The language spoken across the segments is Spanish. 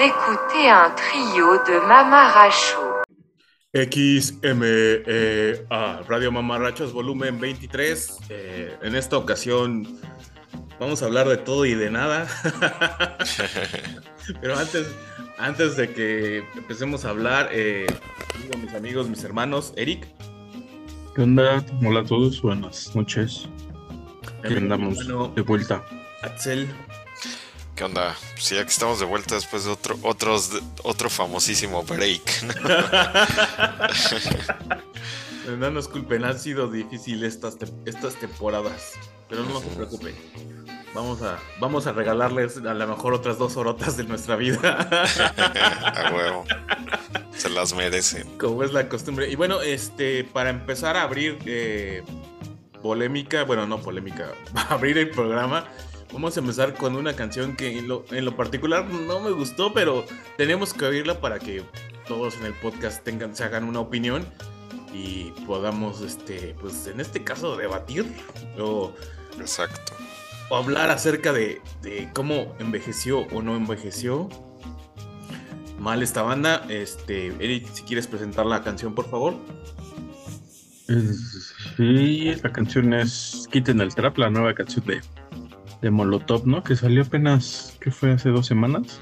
écoutez un trio de mamarachos. XMEA, Radio Mamarrachos, volumen 23. Eh, en esta ocasión vamos a hablar de todo y de nada. Pero antes, antes de que empecemos a hablar, eh, digo, mis amigos, mis hermanos, Eric. ¿Qué onda? Hola a todos, buenas noches. Aquí andamos de vuelta. Axel. ¿Qué onda? Sí, aquí estamos de vuelta después de otro, otros, otro famosísimo break. ¿no? No nos culpen, han sido difíciles estas, te- estas temporadas. Pero no se preocupen. Vamos a, vamos a regalarles a lo mejor otras dos horotas de nuestra vida. a huevo. Se las merecen. Como es la costumbre. Y bueno, este, para empezar a abrir eh, polémica, bueno, no polémica, abrir el programa, vamos a empezar con una canción que en lo, en lo particular no me gustó, pero tenemos que oírla para que todos en el podcast tengan, se hagan una opinión y podamos, este, pues en este caso, debatir o, Exacto. o hablar acerca de, de cómo envejeció o no envejeció mal esta banda. Este, Eric, si quieres presentar la canción, por favor. Es- Sí, la canción es Quiten el Trap, la nueva canción de, de Molotov, ¿no? Que salió apenas, ¿qué fue? ¿Hace dos semanas?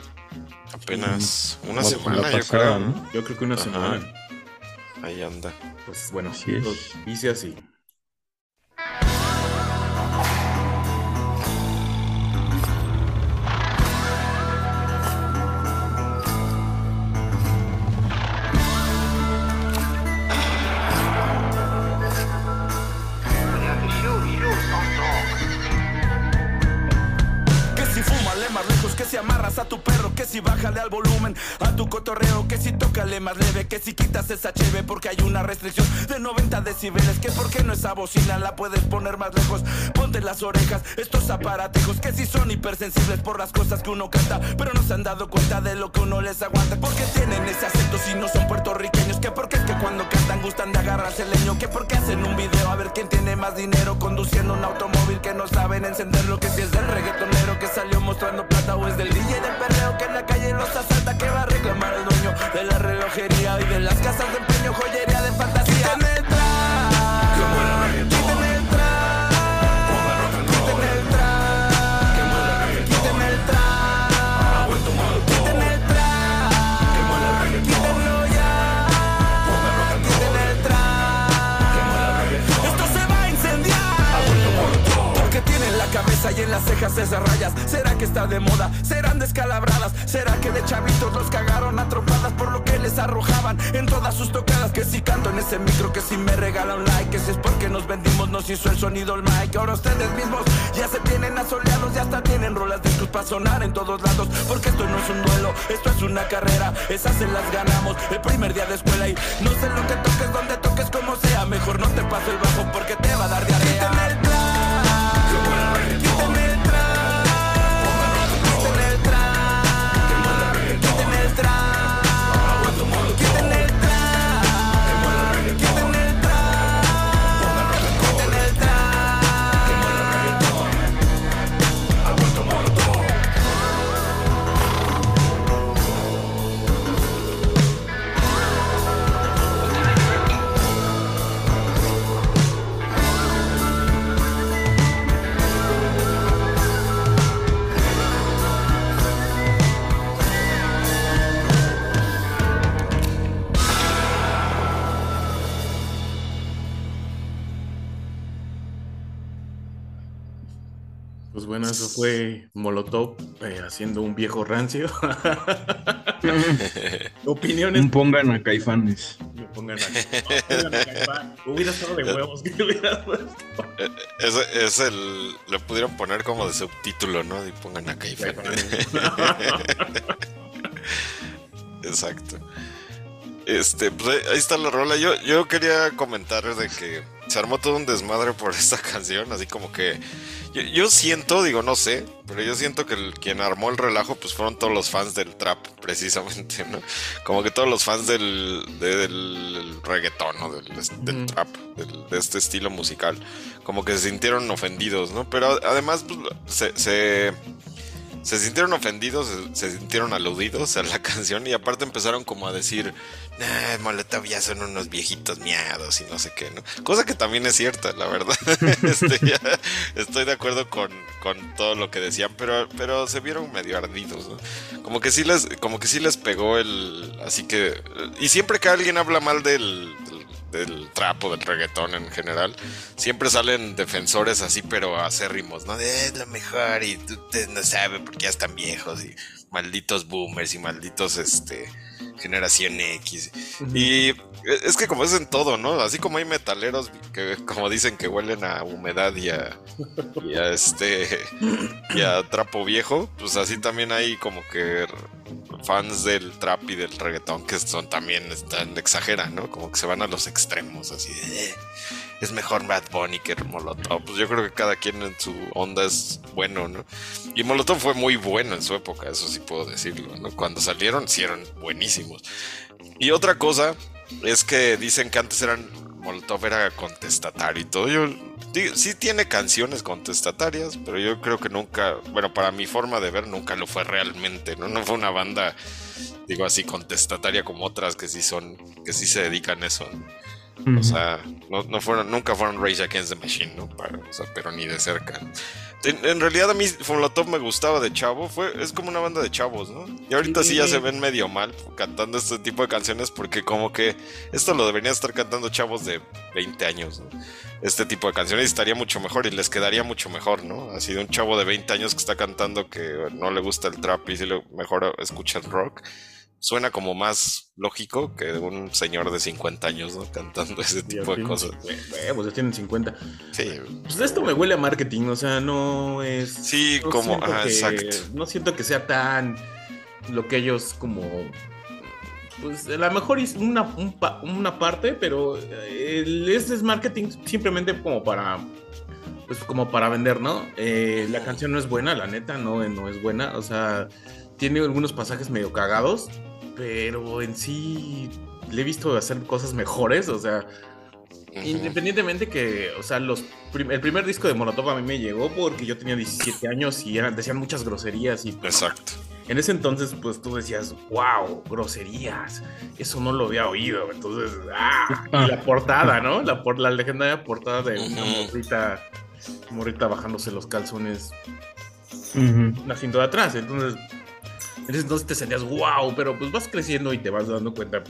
Apenas una O la semana, yo pasada, creo. ¿no? Yo creo que una Ajá. semana. Ahí anda. Pues bueno, Así es. lo dice así. Perro, que si bájale al volumen a tu cotorreo, que si tócale más leve, que si quitas esa cheve porque hay una restricción de 90 decibeles, que por qué no esa bocina la puedes poner más lejos, ponte las orejas, estos aparatejos que si son hipersensibles por las cosas que uno canta, pero no se han dado cuenta de lo que uno les aguanta, porque tienen ese acento si no son puertorriqueños, que porque es que cuando cantan gustan de agarrarse el leño, que porque hacen un video a ver quién tiene más dinero conduciendo un automóvil que no saben encenderlo, que si es del reggaetonero que salió mostrando plata o es del DJ del perreo que en la calle los asalta, que va a reclamar el dueño de la relojería y de las casas de empeño, joyería de fantasía. Cabeza y en las cejas esas rayas. ¿Será que está de moda? ¿Serán descalabradas? ¿Será que de chavitos los cagaron a trompadas por lo que les arrojaban en todas sus tocadas? Que si canto en ese micro, que si me regala un like, que si es porque nos vendimos, nos hizo el sonido el mic. Ahora ustedes mismos ya se tienen asoleados, ya hasta tienen rolas de para sonar en todos lados. Porque esto no es un duelo, esto es una carrera. Esas se las ganamos el primer día de escuela y no sé lo que toques, donde toques, como sea. Mejor no te paso el bajo porque te va a dar diarrea. Eso fue Molotov eh, haciendo un viejo rancio. Opiniones. Un pongan a Caifanes. Me pongan a- pongan a Caifán. Hubiera estado de huevos que hubiera puesto. Ese es el. Le pudieron poner como de subtítulo, ¿no? Y pongan a Caifán. Exacto. Este, pues ahí- ahí está la rola. Yo, yo quería comentar de que se armó todo un desmadre por esta canción, así como que yo, yo siento, digo, no sé, pero yo siento que el- quien armó el relajo pues fueron todos los fans del trap, precisamente, ¿no? Como que todos los fans del, de- del reggaetón, ¿no? Del, del trap, del- de este estilo musical, como que se sintieron ofendidos, ¿no? Pero además pues, se, se, se sintieron ofendidos, se, sintieron aludidos a la canción y aparte empezaron como a decir, nah, Molotov ya son unos viejitos miados y no sé qué, ¿no? Cosa que también es cierta, la verdad. Este, estoy de acuerdo con, con todo lo que decían, pero, pero se vieron medio ardidos, ¿no? Como que sí les, como que sí les pegó el. Así que. Y siempre que alguien habla mal del, del, del trap o del reggaetón en general, siempre salen defensores así, pero acérrimos, ¿no? De es lo mejor y te- no sabes porque ya están viejos y malditos boomers y malditos este generación X. Y es que como es en todo, ¿no? Así como hay metaleros que como dicen que huelen a humedad y a, y a este y a trapo viejo, pues así también hay como que fans del trap y del reggaetón que son también están exageran, ¿no? Como que se van a los extremos, así de "Eh, es mejor Bad Bunny que Molotov. Pues yo creo que cada quien en su onda es bueno, ¿no? Y Molotov fue muy bueno en su época, eso sí puedo decirlo, ¿no? Cuando salieron, sí eran buenísimos. Y otra cosa es que dicen que antes eran Molotov era contestatario y todo. Yo sí tiene canciones contestatarias, pero yo creo que nunca, bueno, para mi forma de ver, nunca lo fue realmente, ¿no? No fue una banda, digo así, contestataria como otras que sí son, que sí se dedican a eso. O sea, no, no fueron, nunca fueron Rage Against the Machine, ¿no? Para- o sea, pero ni de cerca. En, en realidad a mí Molotov me gustaba de chavo, fue, es como una banda de chavos, ¿no? Y ahorita sí ya se ven medio mal cantando este tipo de canciones porque como que esto lo deberían estar cantando chavos de 20 años, ¿no? Este tipo de canciones estaría mucho mejor y les quedaría mucho mejor, ¿no? Así de un chavo de 20 años que está cantando que no le gusta el trap y si le mejor escucha el rock. Suena como más lógico que un señor de 50 años, ¿no? Cantando ese tipo de cosas. 50, eh, pues ya tienen 50. Sí, Pues esto me huele a marketing, o sea, no es. sí, no como, que- exacto. No siento que sea tan lo que ellos como. Pues a lo mejor es una, un una parte, pero eh, el- este es marketing simplemente como para. Pues como para vender, ¿no? Eh, la canción no es buena, la neta, no, no es buena. O sea, tiene algunos pasajes medio cagados, pero en sí le he visto hacer cosas mejores, o sea. Independientemente que, o sea, los prim- el primer disco de Molotov a mí me llegó porque yo tenía 17 años y eran, decían muchas groserías y Exacto. en ese entonces pues tú decías, wow, groserías, eso no lo había oído, entonces, ah, y la portada, ¿no? La, por, la legendaria portada de una morrita, morrita bajándose los calzones, Ujú. una cinta de atrás, entonces, en ese entonces te sentías, wow, pero pues vas creciendo y te vas dando cuenta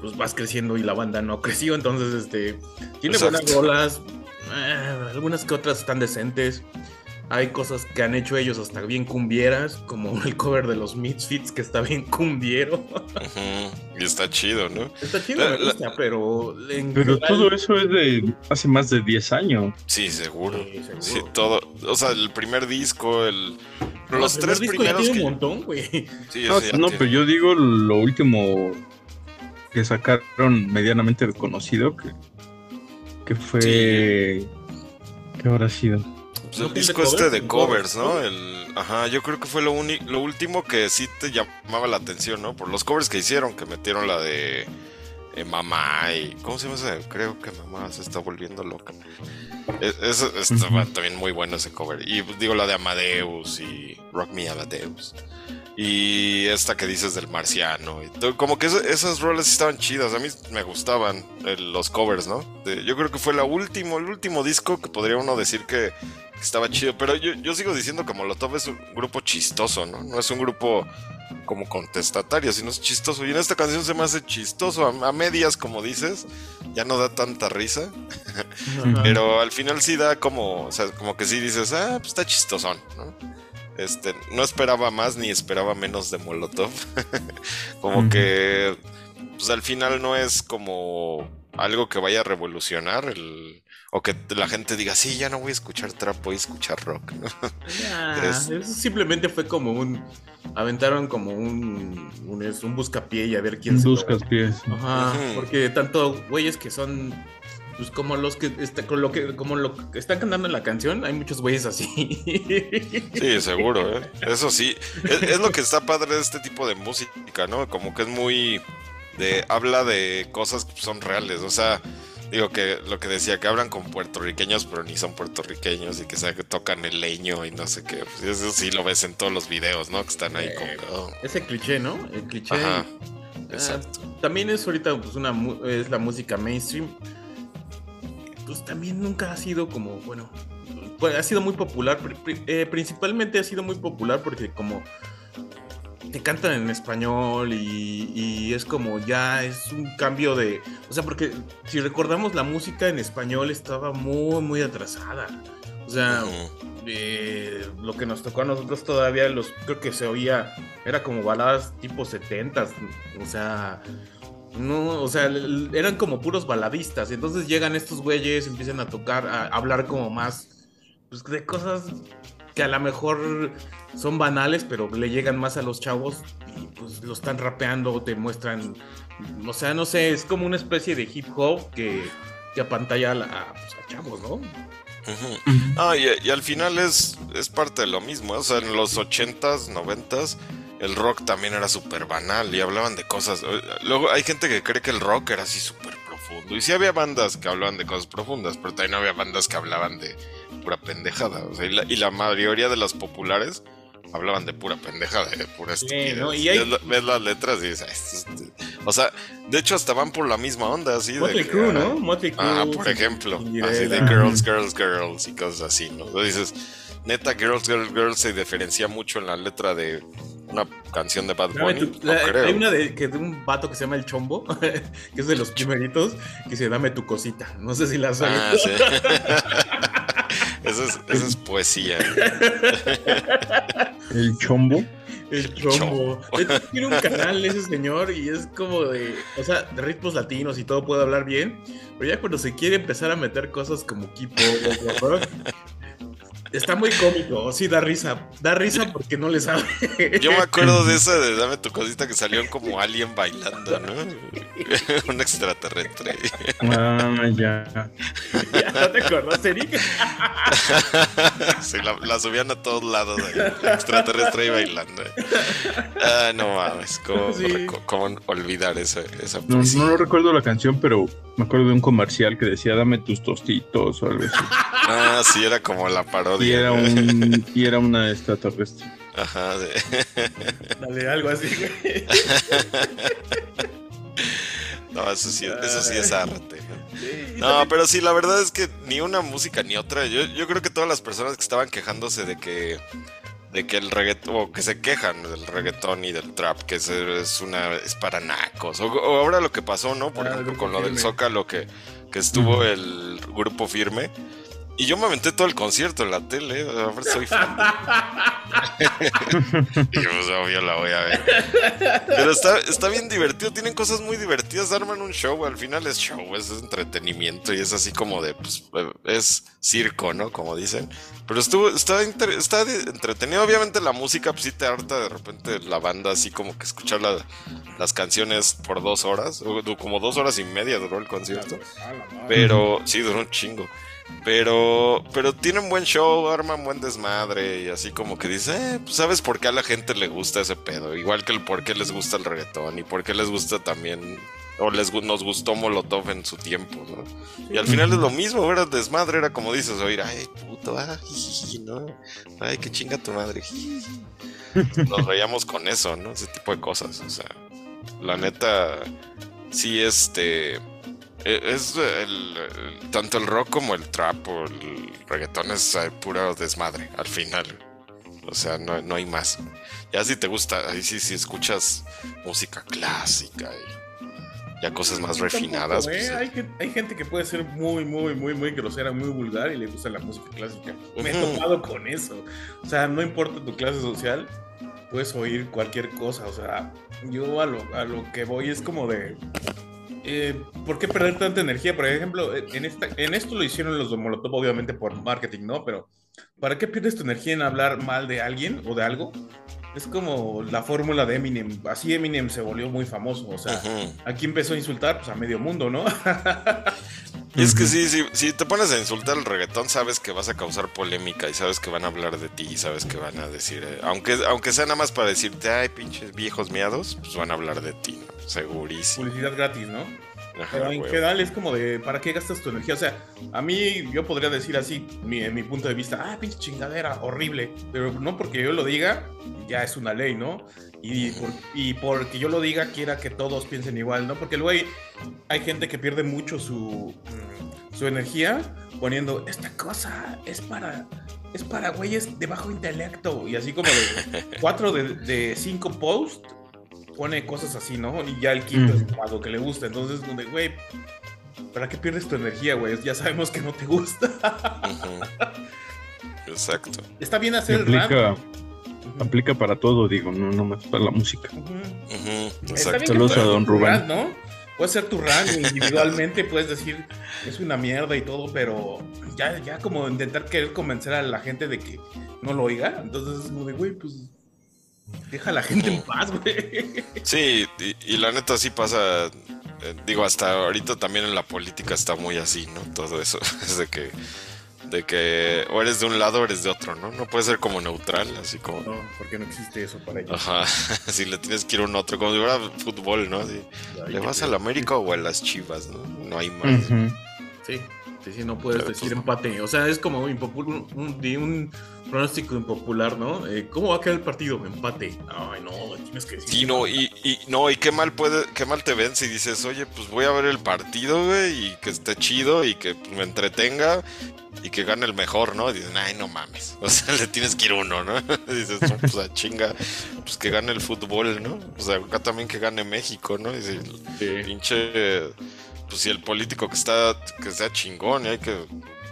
pues vas creciendo y la banda no creció, entonces este tiene Exacto. buenas rolas, eh, algunas que otras están decentes. Hay cosas que han hecho ellos hasta bien cumbieras, como el cover de los Misfits que está bien cumbiero. Y está chido, ¿no? está chido, me La- la- gusta, pero en Pero general- todo eso es de hace más de 10 años. Sí, seguro. Sí, seguro. Sí, todo. O sea, el primer disco, el. Los tres primeros tiene que. un montón, güey. Sí, No, no, pero yo digo lo último que sacaron medianamente conocido, que, que fue... ¿Qué habrá sido? Pues ¿No el disco covers? este de ¿Tiene covers, ¿no? El, ajá, yo creo que fue lo, lo último que sí te llamaba la atención, ¿no? Por los covers que hicieron, que metieron la de eh, Mamá y... ¿Cómo se llama ese? Creo que Mamá se está volviendo loca. Es, es- también muy bueno ese cover. Y pues, digo la de Amadeus y Rock Me Amadeus. Y esta que dices del marciano. y todo, como que eso- esas roles estaban chidas. A mí me gustaban eh, los covers, ¿no? De- yo creo que fue la último, el último disco que podría uno decir que, que estaba chido. Pero yo, yo sigo diciendo que Molotov es un grupo chistoso, ¿no? No es un grupo como contestatario, sino es chistoso. Y en esta canción se me hace chistoso. A, a medias, como dices, ya no da tanta risa. Pero al final sí da como, o sea, como que sí dices, ah, pues está chistosón, ¿no? Este, no esperaba más ni esperaba menos de Molotov. como que, pues al final no es como algo que vaya a revolucionar el, o que la gente diga, sí, ya no voy a escuchar trap, voy a escuchar rock, ¿no? Ya, Es- Eso simplemente fue como un. Aventaron como un. Un, un buscapié y a ver quién se. Buscas pies. Ajá, porque tanto güeyes que son. Pues como los que, está, con lo que como lo que están cantando en la canción, hay muchos güeyes así. Sí, seguro, ¿eh? Eso sí. Es, es lo que está padre de este tipo de música, ¿no? Como que es muy. de habla de cosas que son reales. O sea, Digo que lo que decía, que hablan con puertorriqueños, pero ni son puertorriqueños y que, sea, que tocan el leño y no sé qué. Pues eso sí lo ves en todos los videos, ¿no? Que están ahí como... que, oh, Ese cliché, ¿no? El cliché. Ajá, Ah, también es ahorita pues, una, es la música mainstream. Pues también nunca ha sido como, bueno, pues, ha sido muy popular. eh, principalmente ha sido muy popular porque como te cantan en español y, y es como ya es un cambio de... O sea, porque si recordamos la música en español estaba muy, muy atrasada. O sea, eh, lo que nos tocó a nosotros todavía, los creo que se oía, era como baladas tipo 70 o sea, no, o sea, eran como puros baladistas, entonces llegan estos güeyes, empiezan a tocar, a hablar como más, pues de cosas que a lo mejor son banales, pero le llegan más a los chavos y pues lo están rapeando, te muestran, o sea, no sé, es como una especie de hip hop que, que apantalla a, pues, a chavos, ¿no? Ah, y, y al final es, es parte de lo mismo. ¿eh? O sea, en los 80s, 90s, el rock también era súper banal y hablaban de cosas. eh, Luego hay gente que cree que el rock era así súper profundo. Y sí había bandas que hablaban de cosas profundas, pero también había bandas que hablaban de pura pendejada. O sea, y, la, y la mayoría de las populares hablaban de pura pendejada, de pura estupidez. ¿no? Y hay- ves, la- ves las letras y dices, "Ay, esto es- o sea, de hecho hasta van por la misma onda, así. de Motley que, Crue, ah, ¿no? Motley. Ah, por ejemplo, así de girls, girls, girls y cosas así, ¿no? Entonces dices, neta, girls, girls, girls se diferencia mucho en la letra de una canción de Bad Dame Bunny. tu- no la- creo. hay una de, que de un vato que se llama El Chombo, que es de los primeritos, que dice, dame tu cosita. No sé si la oído. Ah, sí. Eso es, eso es poesía. El chombo. El Chombo. Tiene un canal ese señor y es como de, o sea, de ritmos latinos y todo puede hablar bien, pero ya cuando se quiere empezar a meter cosas como Kipo está muy cómico, sí da risa, da risa porque no le sabe. Yo me acuerdo de esa de Dame tu cosita que salió como alien bailando, ¿no? Un extraterrestre. Ah, ya. ya no te acordás, Eric. Sí, la, la subían a todos lados, ahí, el extraterrestre ahí bailando. Ah, no mames, ¿cómo, Sí. cómo olvidar esa, esa No, poesía? no recuerdo la canción, pero me acuerdo de un comercial que decía dame tus tostitos o algo así. Ah, sí, era como la parodia. Y era ¿no? un y era una extraterrestre. Ajá, de- Dale, algo así, güey. No, eso sí, eso sí es arte. ¿no? Pero sí, la verdad es que ni una música ni otra. Yo, yo creo que todas las personas que estaban quejándose de que de que el reggaetón, o que se quejan del reggaetón y del trap, que es, es una es para nacos. O, o ahora lo que pasó, ¿no? Por Ah, el ejemplo, con lo del. Zócalo, que, que estuvo el grupo firme. Y yo me aventé todo el concierto en la tele. A ver, soy fan. y pues, obvio, la voy a ver. Pero está, está bien divertido. Tienen cosas muy divertidas. Arman un show. Al final es show, es entretenimiento. Y es así como de, pues, es circo, ¿no? Como dicen. Pero estuvo, está, inter- está entretenido. Obviamente la música, pues sí te harta de repente la banda, así como que escuchar la- las canciones por dos horas. o Como dos horas y media duró el concierto. Pero sí, duró un chingo. Pero, pero tienen buen show, arman buen desmadre y así como que dice, eh, pues sabes por qué a la gente le gusta ese pedo. Igual que el por qué les gusta el reggaetón y por qué les gusta también, o les nos gustó Molotov en su tiempo, ¿no? Y al final es lo mismo, era desmadre, era como dices, oír, ay, puto, ay, jiji, no, ay, qué chinga tu madre. jiji". Nos reíamos con eso, ¿no? Ese tipo de cosas, o sea, la neta, sí, este... Eh, Es el, el- tanto el rock como el trap o el reggaetón es eh, puro desmadre al final. O sea, no, no hay más. Ya si te gusta, ahí sí, si escuchas música clásica y ya cosas más refinadas. Tampoco, pues, ¿eh? hay, que- hay gente que puede ser muy, muy, muy, muy grosera, muy vulgar y le gusta la música clásica. Me he topado con eso. O sea, no importa tu clase social, puedes oír cualquier cosa. O sea, yo a lo, a lo que voy es como de. Eh, ¿Por qué perder tanta energía? Por ejemplo, en, en esto lo hicieron los de Molotov, obviamente por marketing, ¿no? Pero ¿para qué pierdes tu energía en hablar mal de alguien o de algo? Es como la fórmula de Eminem. Así Eminem se volvió muy famoso. O sea. Aquí empezó a insultar pues, a medio mundo, ¿no? Y es que sí, sí, si te pones a insultar el reggaetón, sabes que vas a causar polémica y sabes que van a hablar de ti y sabes que van a decir, eh, aunque, aunque sea nada más para decirte, ay, pinches viejos miados, pues van a hablar de ti, ¿no? Segurísimo. Publicidad gratis, ¿no? Ajá, Pero en general es como de, ¿para qué gastas tu energía? O sea, a mí yo podría decir así, mi, en mi punto de vista, ah, pinche chingadera, horrible. Pero no porque yo lo diga, ya es una ley, ¿no? Y, por- y porque yo lo diga, quiera que todos piensen igual, ¿no? Porque luego hay, hay gente que pierde mucho su, mm, su energía poniendo, esta cosa es para... Es para güeyes de bajo intelecto. Y así como de cuatro de, de cinco posts pone cosas así, ¿no? Y ya el quinto es como algo que le gusta. Entonces, donde, güey, ¿para qué pierdes tu energía, güey? Ya sabemos que no te gusta. Exacto. Está bien hacer el rap. aplica, para todo, digo, no nomás para la música. Está bien Exacto. que Saludos a don Rubén. rap, ¿no? Puedes hacer tu rap individualmente, puedes decir es una mierda y todo, pero ya, ya como intentar querer convencer a la gente de que no lo oiga. Entonces es como de, güey, pues deja a la gente en paz, güey. Sí, y, y la neta sí pasa. eh, digo, hasta ahorita también en la política está muy así, ¿no? Todo eso. Es de que. De que o eres de un lado o eres de otro, ¿no? No puede ser como neutral, así como. No, porque no existe eso para ellos. Ajá, si le tienes que ir a un otro, como si fuera fútbol, ¿no? ¿Le vas al América o a las Chivas, no? No hay más. Sí, sí, no puedes decir empate. O sea, es como un, un, di- un pronóstico impopular, ¿no? Eh, ¿Cómo va a quedar el partido? Empate. Ay, no, tienes que decir. Sí, no, y, y no, y qué mal puede, qué mal te ven si dices, oye, pues voy a ver el partido, güey, y que esté chido y que pues, me entretenga y que gane el mejor, ¿no? Y dicen, ay, no mames. O sea, le tienes que ir uno, ¿no? Y dices, no, pues a chinga, pues que gane el fútbol, ¿no? O sea, acá también que gane México, ¿no? Y dices, Sí. pinche, pues si el político que está, que sea chingón, y hay que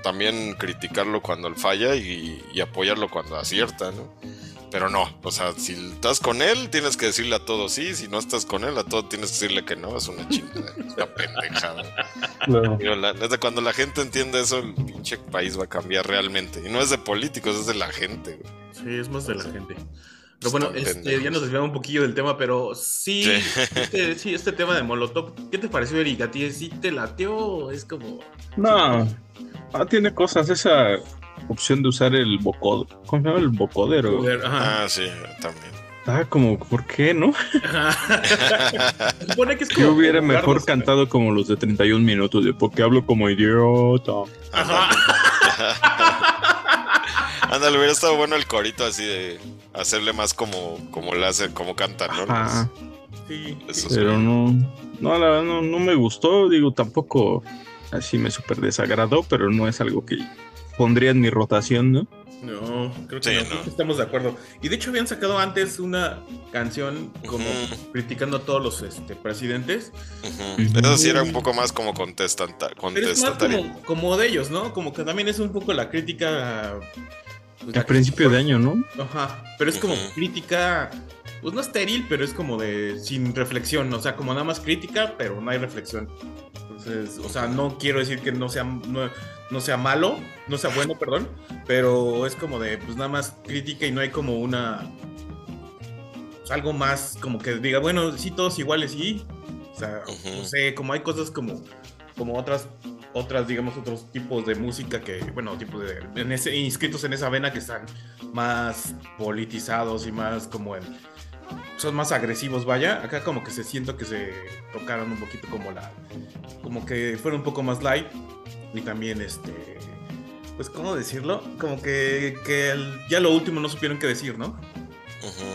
también criticarlo cuando él falla y, y apoyarlo cuando acierta, ¿no? Pero no, o sea, si estás con él, tienes que decirle a todo sí, si no estás con él, a todo tienes que decirle que no, es una chingada, es una pendejada. La neta, cuando la gente entiende eso, el pinche país va a cambiar realmente. Y no es de políticos, es de la gente, güey. Sí, es más de la gente. Pero bueno, este, ya nos desviamos un poquillo del tema, pero sí, Sí. Este, sí, este tema de Molotov, ¿qué te pareció, Erika? ¿A ti sí te lateó? Es como... No, ah, tiene cosas, esa opción de usar el bocodo, ¿cómo se llama? El bocodero. Joder, ajá. Ah, sí, también. Ah, como, ¿por qué no? Supone que es como hubiera mejor cantado como los de 31 minutos, de porque hablo como idiota. Ajá. Ándale, hubiera estado bueno el corito así de hacerle más como, como le como cantan, ¿no? Ajá. Sí. Eso Pero no, no, la verdad no, no me gustó, digo, tampoco así me súper desagradó, pero no es algo que pondría en mi rotación, ¿no? No, creo que Sí, no, no. creo que estamos de acuerdo. Y de hecho habían sacado antes una canción como criticando a todos los este, presidentes. Ujú. Eso sí era un poco más como contestanta, Pero es más contestatario. como, como de ellos, ¿no? Como que también es un poco la crítica... pues, A principio de año, ¿no? Ajá, pero es como crítica, pues no estéril, pero es como de sin reflexión, o sea, como nada más crítica, pero no hay reflexión. Entonces, o sea, no quiero decir que no sea, no, no sea malo, no sea bueno, perdón, pero es como de, pues nada más crítica y no hay como una, pues, algo más como que diga, bueno, sí, todos iguales, sí. O sea, no sé, como hay cosas como, como otras otras, digamos, otros tipos de música que, bueno, tipos de, inscritos en esa vena que están más politizados y más como en, son más agresivos, vaya. Acá como que se siento que se tocaron un poquito como la, como que fueron un poco más light y también este, pues, ¿cómo decirlo? Como que, que ya lo último no supieron qué decir, ¿no? Ujú.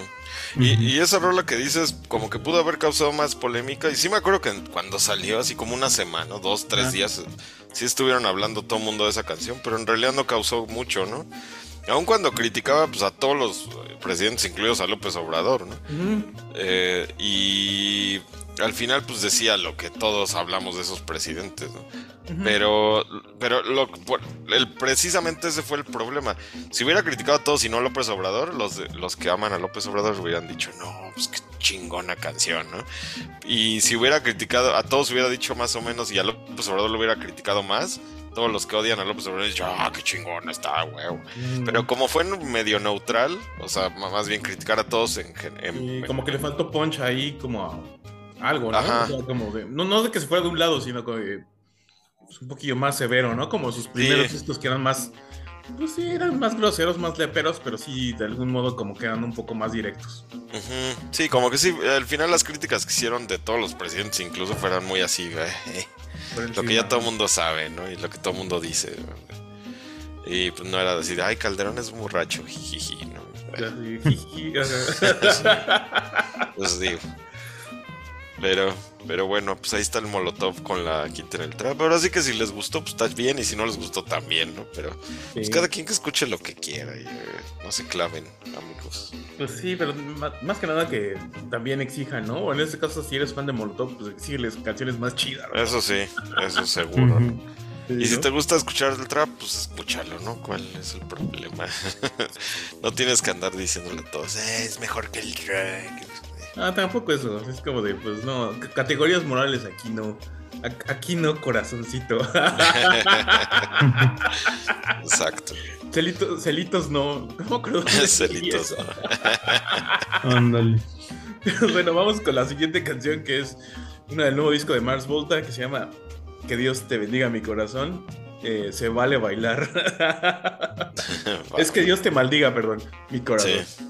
Y, y esa rola que dices, como que pudo haber causado más polémica. Y sí me acuerdo que cuando salió, así como una semana, dos, tres Ah. días, sí estuvieron hablando todo el mundo de esa canción, pero en realidad no causó mucho, ¿no? Aun cuando criticaba pues, a todos los eh, presidentes, incluidos a López Obrador, ¿no? Eh, y al final pues decía lo que todos hablamos de esos presidentes, ¿no? Pero, pero lo, el, precisamente ese fue el problema. Si hubiera criticado a todos y no a López Obrador, los, los que aman a López Obrador hubieran dicho, no, pues qué chingona canción, ¿no? Y si hubiera criticado, a todos hubiera dicho más o menos, y a López Obrador lo hubiera criticado más, todos los que odian a López Obrador dicen, ah, qué chingona está, huevo. Pero como fue medio neutral, o sea, más bien criticar a todos en... como que le faltó punch ahí, como a algo, ¿no? Ajá. O sea, como de- no, no de que se fuera de un lado, sino como de, pues, un poquillo más severo, ¿no? Como sus primeros Sí. estos que eran más, pues sí, eran más groseros, más leperos, pero sí, de algún modo como que eran un poco más directos. Sí, como que sí, al final las críticas que hicieron de todos los presidentes incluso fueran muy así, güey. Lo que ya todo el mudo sabe, ¿no? Y lo que todo el mundo dice. Y pues no era decir, ay, Calderón es borracho, jijiji, ¿no? Sí. Pues digo. Pero, pero bueno, pues ahí está el Molotov con la quinta en el trap. Ahora sí que si les gustó, pues está bien. Y si no les gustó, también, ¿no? Pero pues Sí. cada quien que escuche lo que quiera. Y, eh, no se claven, amigos. Pues sí, pero más que nada que también exijan, ¿no? O en este caso, si eres fan de Molotov, pues exígeles canciones más chidas. ¿no? Eso sí, eso seguro. ¿no? Y si ¿no? te gusta escuchar el trap, pues escúchalo, ¿no? ¿Cuál es el problema? no tienes que andar diciéndole a todos, "Eh, es mejor que el trap. Ah, tampoco eso. Es como de, pues no, c- categorías morales aquí no. A- Aquí no, corazoncito. Exacto. Celitos, celitos no. ¿Cómo creo que Celitos, eso? Ándale. bueno, vamos con la siguiente canción que es una del nuevo disco de Mars Volta que se llama Que Dios te bendiga mi corazón. Eh, se vale bailar. es que Dios te maldiga, perdón, mi corazón. Sí.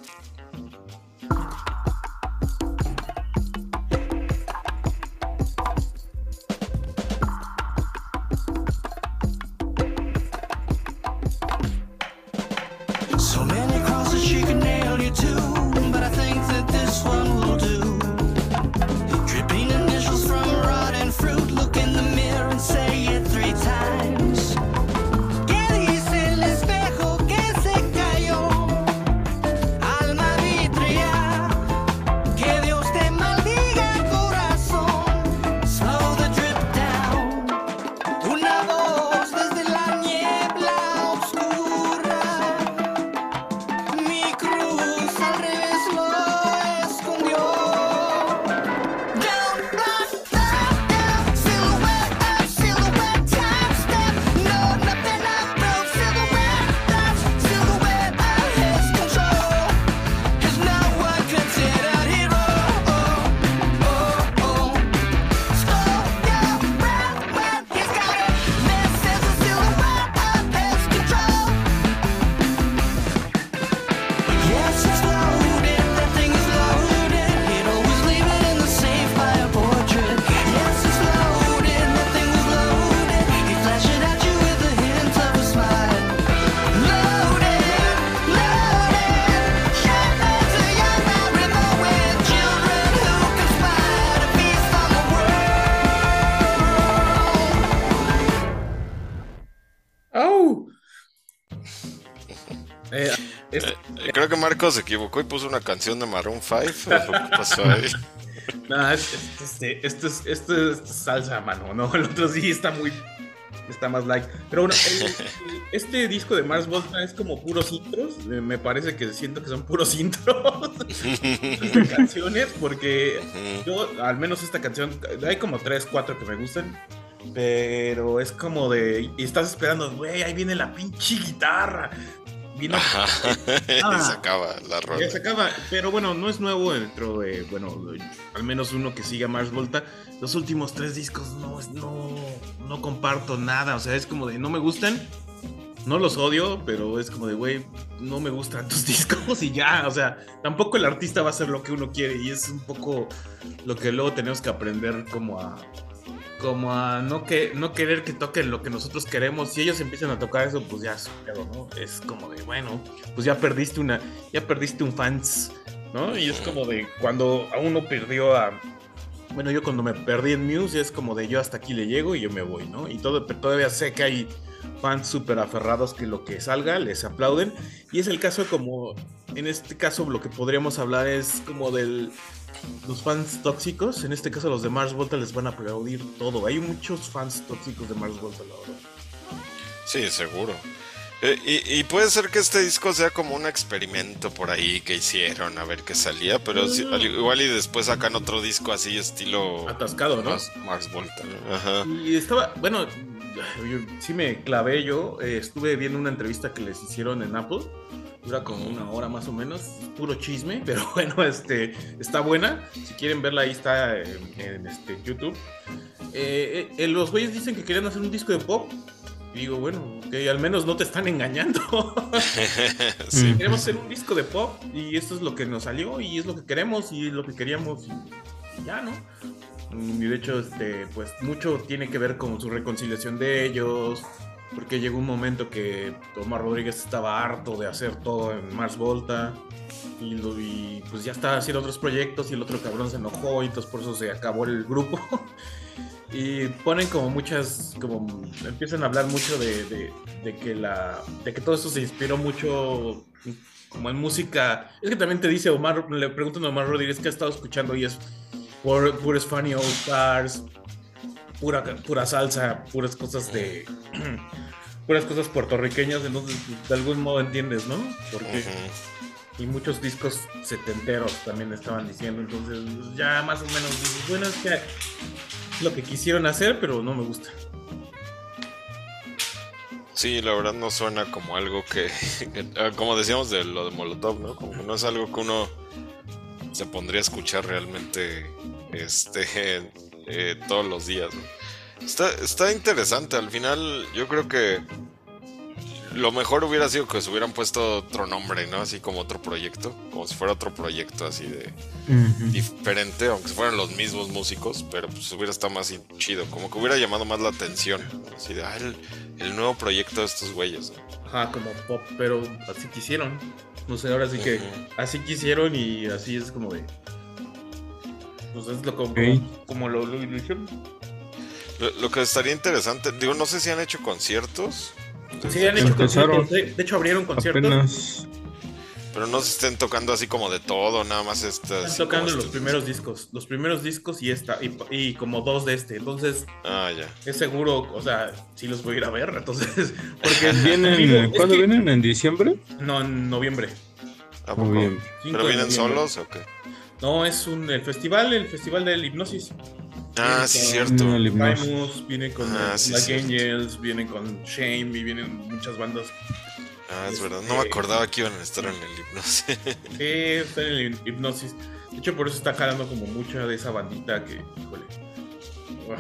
Se equivocó y puso una canción de Maroon 5. ¿Qué pasó ahí? no, es- es- este, esto, es, esto es salsa, mano, ¿no? El otro sí está muy. Está más like. Pero bueno, este disco de Mars Volta es como puros intros. eh, Me parece que siento que son puros intros de canciones, porque yo, al menos esta canción, hay como tres, cuatro que me gustan. Pero es como de. Y estás esperando, güey, ahí viene la pinche guitarra. Vino Ajá. Ah. se acaba la ya ronda. se acaba, pero bueno, no es nuevo dentro de, bueno, al menos uno que siga Mars Volta. Los últimos tres discos no, es- no, no comparto nada, o sea, es como de no me gustan, no los odio, pero es como de, güey, no me gustan tus discos y ya, o sea, tampoco el artista va a hacer lo que uno quiere y es un poco lo que luego tenemos que aprender como a como a no que no querer que toquen lo que nosotros queremos si ellos empiezan a tocar eso pues ya pedo, ¿no? es como de bueno pues ya perdiste una ya perdiste un fans ¿no? y es como de cuando a uno perdió a bueno yo cuando me perdí en Muse es como de yo hasta aquí le llego y yo me voy ¿no? y todo pero todavía sé que hay fans súper aferrados que lo que salga les aplauden y es el caso como en este caso lo que podríamos hablar es como del los fans tóxicos, en este caso los de Mars Volta les van a aplaudir todo. Hay muchos fans tóxicos de Mars Volta, la verdad. Sí, seguro. Eh, y, y puede ser que este disco sea como un experimento por ahí que hicieron a ver qué salía, pero al- igual y después sacan otro disco así estilo Atascado, ¿no? Mars, Mars Volta. ¿no? Ajá. Y estaba, bueno, yo, sí me clavé yo, eh, estuve viendo una entrevista que les hicieron en Apple, dura como una hora más o menos, puro chisme, pero bueno, este, está buena, si quieren verla ahí está en, en, este, YouTube. Eh, eh, los güeyes dicen que querían hacer un disco de pop, Y digo, bueno, que al menos no te están engañando. sí. Queremos hacer un disco de pop y esto es lo que nos salió y es lo que queremos y es lo que queríamos y y ya, ¿no? Y de hecho, este, pues mucho tiene que ver con su reconciliación de ellos, porque llegó un momento que Omar Rodríguez estaba harto de hacer todo en Mars Volta y, pues ya estaba haciendo otros proyectos y el otro cabrón se enojó y entonces por eso se acabó el grupo. Y ponen como muchas, como empiezan a hablar mucho de, que la, de que todo eso se inspiró mucho como en música. Es que también te dice Omar, le preguntan a Omar Rodríguez qué ha estado escuchando y es puros Funny Old Stars, pura, pura salsa, puras cosas de, puras cosas puertorriqueñas. Entonces, de algún modo entiendes, ¿no? Porque y muchos discos setenteros también estaban diciendo. Entonces, ya más o menos dices, bueno, es que es lo que quisieron hacer, pero no me gusta. Sí, la verdad no suena como algo que, ah, como decíamos de lo de Molotov, ¿no? Como que no es algo que uno se pondría a escuchar realmente este eh, todos los días. ¿no? Está, está interesante, al final yo creo que lo mejor hubiera sido que se hubieran puesto otro nombre, ¿no? Así como otro proyecto, como si fuera otro proyecto así de Ujú. diferente, aunque fueran los mismos músicos, pero pues hubiera estado más chido, como que hubiera llamado más la atención, ¿no? así de, ah, el, el nuevo proyecto de estos güeyes. ¿no? Ajá, como pop, pero así quisieron. No sé, ahora sí que así quisieron y así es como de. Pues es lo como, como lo, lo hicieron. Lo, lo que estaría interesante, digo, no sé si han hecho conciertos, Sí, han hecho conciertos. De, de hecho, abrieron conciertos. Apenas. pero no se estén tocando así como de todo, nada más este, Están tocando los primeros discos. Los primeros discos y esta. Y, y como dos de este. Entonces, Ah, ya. es seguro. O sea, sí los voy a ir a ver. Entonces, porque ¿Vienen, digo, es ¿Cuándo que- vienen? ¿En diciembre? No, en noviembre. ¿A poco? Cinco ¿Pero vienen noviembre. solos o qué? No, es un el festival, el festival del hipnosis. Ah, sí, con cierto. Primus, viene con Ah, sí, Black cierto. Angels, viene con Shame y vienen muchas bandas. Ah, es verdad. Este- No me acordaba que iban a estar en el hipnosis. que están en el hipnosis. De hecho, por eso está jalando como mucha de esa bandita que, híjole.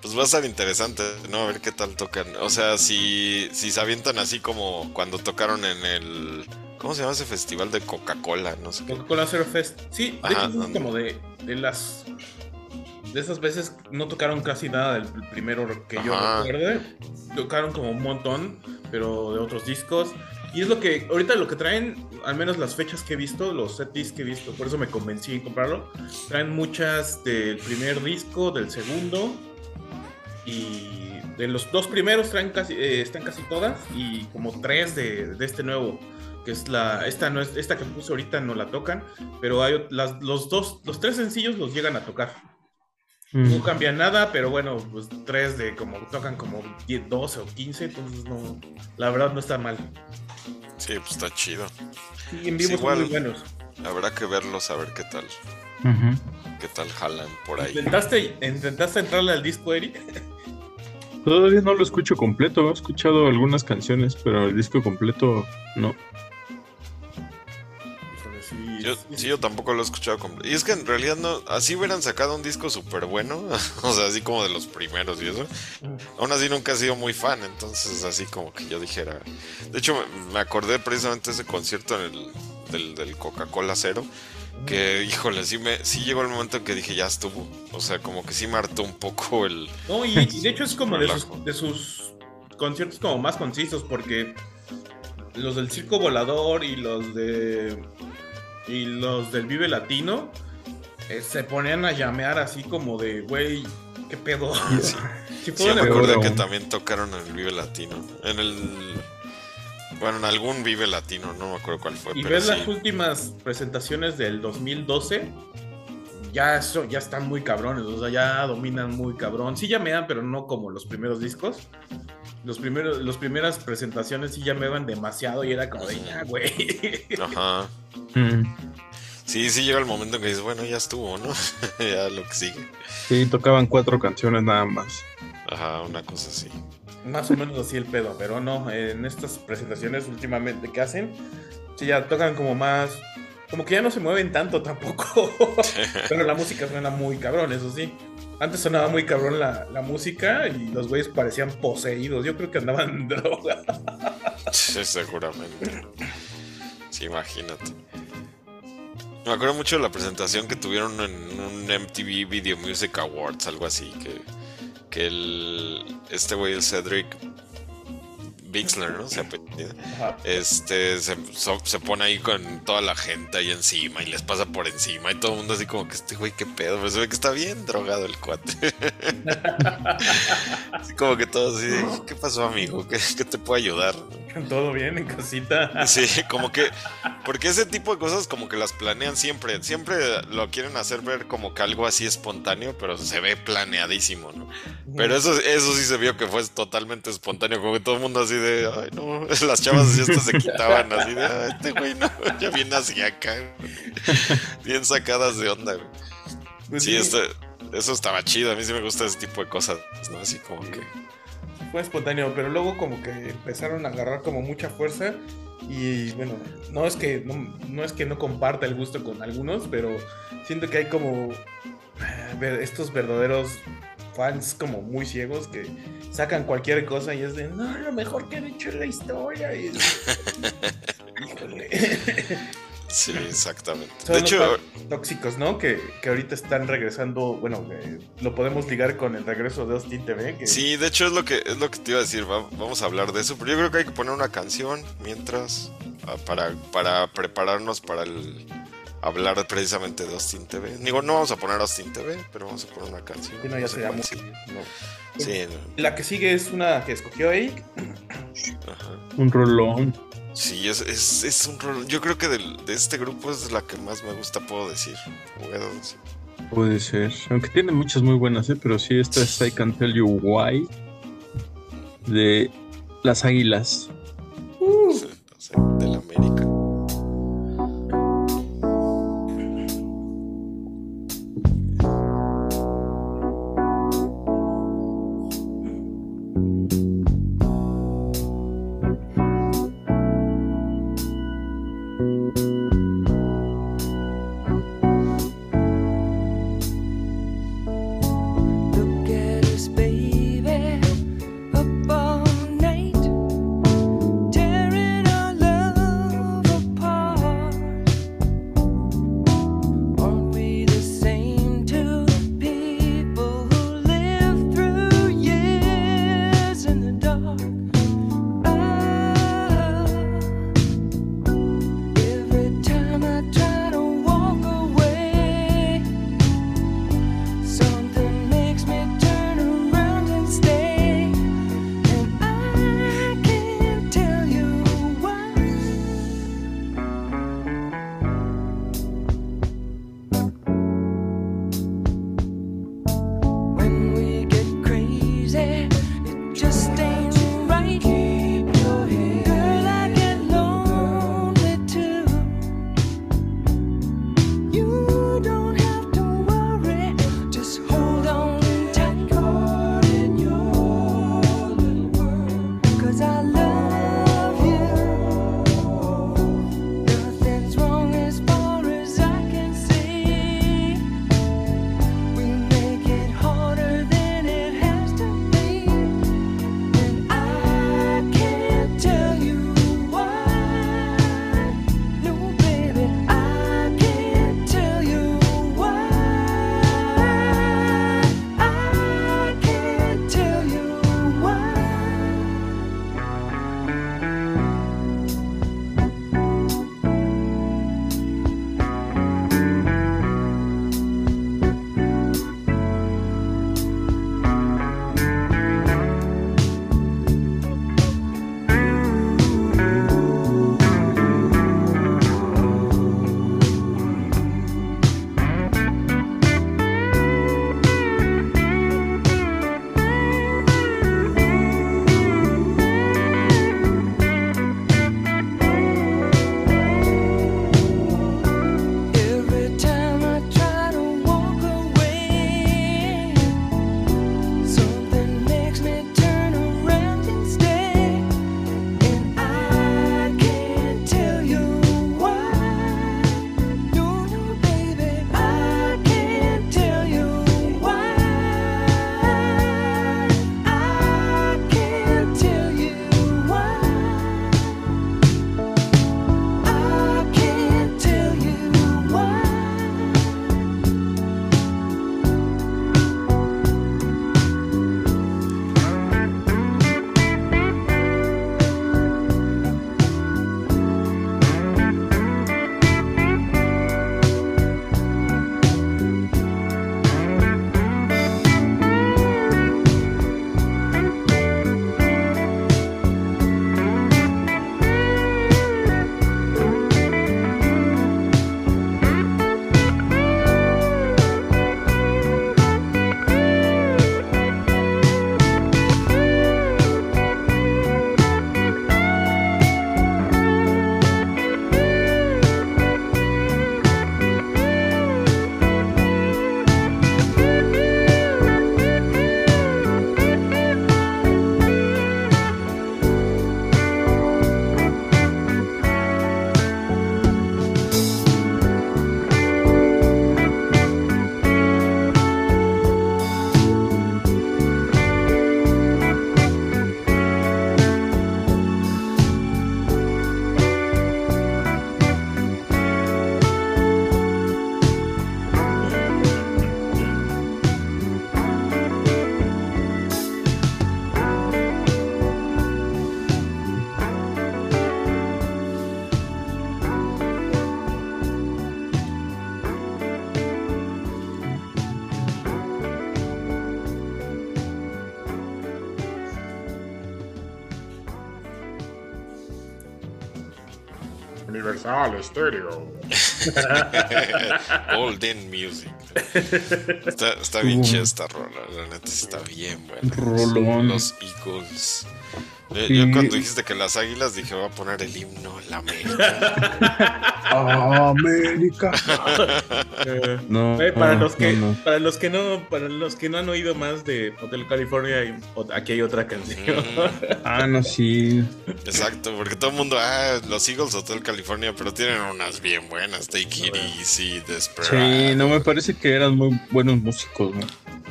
pues va a estar interesante, ¿no? A ver qué tal tocan. O sea, si, si se avientan así como cuando tocaron en el. ¿Cómo se llama ese festival de Coca-Cola? No sé. Coca-Cola Zero Fest. Sí, de Ajá, hecho, es como de, de las. De esas veces no tocaron casi nada del primero que yo Ajá. recuerde. Tocaron como un montón, pero de otros discos. Y es lo que, ahorita lo que traen, al menos las fechas que he visto, los set discs que he visto, por eso me convencí en comprarlo. Traen muchas del primer disco, del segundo. Y de los dos primeros traen casi, eh, están casi todas. Y como tres de, de este nuevo. Que es la. Esta no es. Esta que puse ahorita no la tocan. Pero hay las, los dos. Los tres sencillos los llegan a tocar. No Mm. cambia nada, pero bueno, pues tres de como tocan como 10, 12 o 15, entonces no, la verdad no está mal. Sí, pues está chido. Y en vivo Sí, son igual. muy buenos. Habrá que verlos a ver qué tal. Ujú. ¿Qué tal jalan por ahí? ¿Intentaste, ¿Intentaste entrarle al disco, Eric? Todavía no lo escucho completo. He escuchado algunas canciones, pero el disco completo no. Sí, Yo, sí, sí, yo tampoco lo he escuchado completo. Y es que en realidad no, así hubieran sacado un disco súper bueno, o sea, así como de los primeros y eso. Aún así nunca he sido muy fan, entonces así como que yo dijera... De hecho, me, acordé precisamente de ese concierto en el, del, del Coca-Cola Cero, que híjole, sí, me, sí llegó el momento en que dije ya estuvo. O sea, como que sí me hartó un poco el... No, y, y de hecho es como de sus, de sus conciertos como más concisos, porque los del Circo Volador y los de y los del Vive Latino eh, se ponían a llamear así como de, güey, ¿qué pedo? Sí, me acuerdo. que también tocaron en el Vive Latino. En el... Bueno, en algún Vive Latino, no me acuerdo cuál fue. y pero ves sí. las últimas presentaciones del 2012, ya, eso, ya están muy cabrones, o sea, ya dominan muy cabrón. Sí llamean, pero no como los primeros discos. Los primeros, las primeras presentaciones sí llameaban demasiado y era como de, ya, güey. Ajá. Mm. Sí, sí llega el momento en que dices, bueno, ya estuvo, ¿no? ya lo que sigue. Sí, tocaban cuatro canciones nada más. Ajá, una cosa así. Más o menos así el pedo, pero no, en estas presentaciones últimamente que hacen, sí ya tocan como más, como que ya no se mueven tanto tampoco, pero la música suena muy cabrón, eso sí. Antes sonaba muy cabrón la, la música y los güeyes parecían poseídos. Yo creo que andaban droga. Sí, seguramente. Sí, imagínate. Me acuerdo mucho de la presentación que tuvieron en un MTV Video Music Awards, algo así, que, que el, este güey, el Cedric Bixler, ¿no? Se apellida. Este se, so- se pone ahí con toda la gente ahí encima y les pasa por encima y todo el mundo así como que este güey, qué pedo, pero se ve que está bien drogado el cuate. así como que todos así, ¿qué pasó amigo? ¿Qué, qué te puedo ayudar? Todo bien en casita. Sí, como que, porque ese tipo de cosas como que las planean siempre, siempre lo quieren hacer ver como que algo así espontáneo, pero se ve planeadísimo, ¿no? Pero eso, eso sí se vio que fue totalmente espontáneo, como que todo el mundo así de, ay no, las chavas hasta se quitaban así de, ay, este güey no, ya viene hacia acá, güey". bien sacadas de onda, güey. Pues Sí, este, eso estaba chido, a mí sí me gusta ese tipo de cosas, ¿no? Así como que... Fue espontáneo, pero luego como que empezaron a agarrar como mucha fuerza y bueno, no es que no, no es que no comparta el gusto con algunos, pero siento que hay como eh, estos verdaderos fans como muy ciegos que sacan cualquier cosa y es de no, lo mejor que han hecho en la historia y. Sí, exactamente. Son De hecho, tóxicos, ¿no? Que, que ahorita están regresando, bueno, eh, lo podemos ligar con el regreso de Austin TV. Que, Sí, de hecho es lo que es lo que te iba a decir, va- vamos a hablar de eso, pero yo creo que hay que poner una canción mientras ah, para, para prepararnos para el hablar precisamente de Austin TV. Digo, no vamos a poner Austin TV, pero vamos a poner una canción. Sí, no, ya No sé sería cuál muy- sí. no. Sí, no, La que sigue es una que escogió Eric. ajá. Un rolón. Sí, es, es, es un rol. Yo creo que del- de este grupo es la que más me gusta, puedo decir. Puedo decir. Puede ser. Aunque tiene muchas muy buenas, ¿eh? Pero sí, esta es I Can Tell You Why. De las águilas. No sé, del América. Universal Stereo. Golden Music. Está, está bien chida esta rola, la neta está bien buena. Rolón. Los Eagles. Yo, Sí. yo cuando dijiste que las águilas dije voy a poner el himno la América. América. No, eh, para no, los que no, no. para los que no para los que no han oído más de Hotel California aquí hay otra canción. Mm, Ah, no, sí. Exacto, porque todo el mundo, ah, los Eagles Hotel California, pero tienen unas bien buenas. Take It Easy, Desperado. Sí, no me parece que eran muy buenos músicos, ¿no?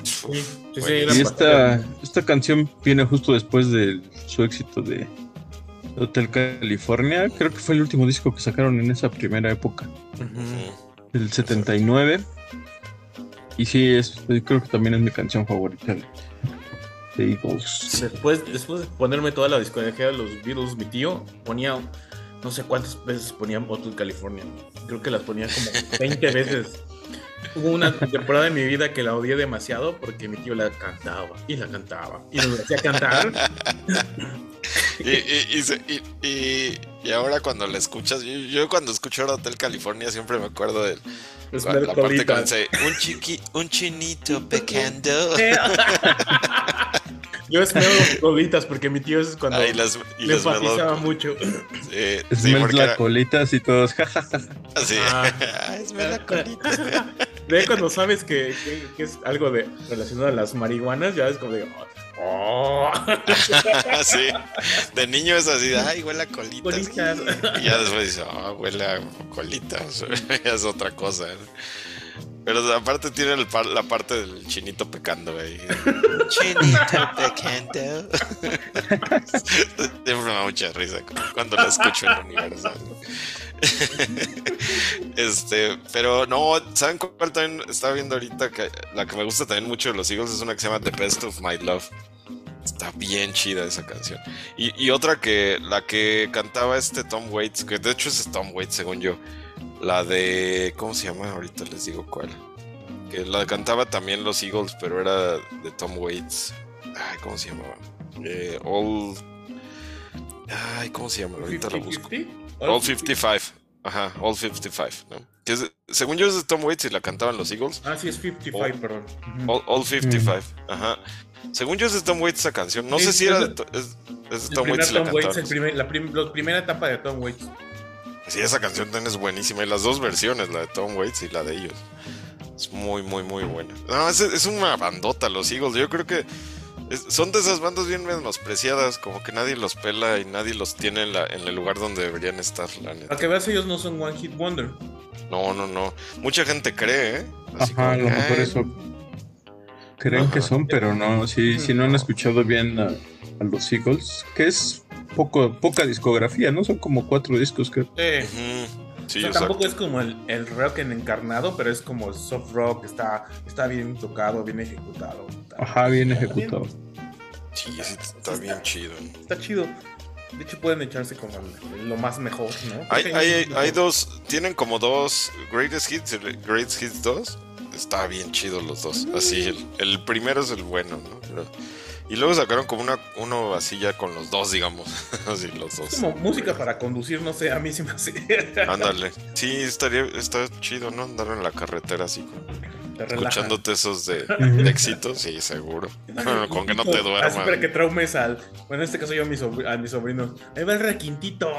Sí, sí, sí, Buenísimo. eran Y esta, esta canción viene justo después de su éxito de Hotel California. Creo que fue el último disco que sacaron en esa primera época, el 79. Y sí, es, creo que también es mi canción favorita de, de Eagles. Después, después de ponerme toda la discografía de los Beatles, mi tío ponía no sé cuántas veces ponía Hotel California. Creo que las ponía como 20 veces. Hubo una temporada en mi vida que la odié demasiado porque mi tío la cantaba y la cantaba y nos hacía cantar. Y, y, y, se- y- y- y ahora cuando la escuchas, yo, yo cuando escucho ahora Hotel California siempre me acuerdo de la parte cuando dice un chiqui, un chinito pecando. Yo esmero colitas porque mi tío es cuando Ah, y las, y le las enfatizaba mucho. Sí, sí, Smells porque la era- colitas y todos, jajaja. sí. Ah. Ah, esme la colita. De ahí cuando sabes que, que- que es algo de relacionado a las marihuanas, ya es como de. Oh, sí, de niño es así, ay, huele a colitas. Colitas. Y ya después dice, ah, huele a colitas. ya es otra cosa. ¿no? Pero aparte tiene el par- la parte del chinito pecando ahí. Chinito pecando. Siempre me da mucha risa cu- cuando la escucho en Universal. este, pero no, ¿saben cuál también estaba viendo ahorita? Que la que me gusta también mucho de los Eagles es una que se llama The Best of My Love. Está bien chida esa canción. Y, otra que la que cantaba este Tom Waits, que de hecho es Tom Waits según yo. La de. ¿Cómo se llama? Ahorita les digo cuál. Que la cantaba también los Eagles, pero era de Tom Waits. Ay, ¿cómo se llamaba? Eh, all. Ay, ¿cómo se llama? Ahorita la busco. 50-50? All 55. Ajá, All 55, ¿no? Que es- según yo es de Tom Waits y la cantaban los Eagles. Ah, sí, es 55, perdón. All, All 55, ajá. Según yo es de Tom Waits esa canción. No sé si es era de- es, es de Tom Waits y la Tom Waits, cantaban. el primer- la, prim- la primera etapa de Tom Waits. Sí, esa canción también es buenísima. Y las dos versiones, la de Tom Waits y la de ellos. Es muy, muy, muy buena. No, es, es una bandota los Eagles. Yo creo que es- son de esas bandas bien menospreciadas. Como que nadie los pela y nadie los tiene en, la- en el lugar donde deberían estar, la neta. Para que veas, ellos no son One Hit Wonder. No, no, no. Mucha gente cree, ¿eh? Así Ajá, a lo mejor "Ay, eso creen que son, pero no, si, si no han escuchado bien a, a los Eagles, que es poco, poca discografía, ¿no? Son como cuatro discos que Eh, ujú". Sí, o sea, exacto. tampoco es como el, el rock en encarnado, pero es como soft rock, está, está bien tocado, bien ejecutado. Está, ajá, bien ejecutado. Sí, sí, está bien chido. está chido. De hecho, pueden echarse como el- lo más mejor, ¿no? Hay, hay, hay dos, tienen como dos Greatest Hits, el Greatest Hits 2. Está bien chido los dos. Así, el, el primero es el bueno, ¿no? Pero- y luego sacaron como una, uno así ya con los dos, digamos. así, los dos. Como música para conducir, no sé, a mí se me hace. Ándale. Sí, estaría, está chido, ¿no? Andar en la carretera así, con- escuchándote esos de, de éxitos, sí, seguro. con que no te Así duermas. para que traumes al. Bueno, en este caso yo a mi, sobr- a mi sobrino. Ahí va el requintito.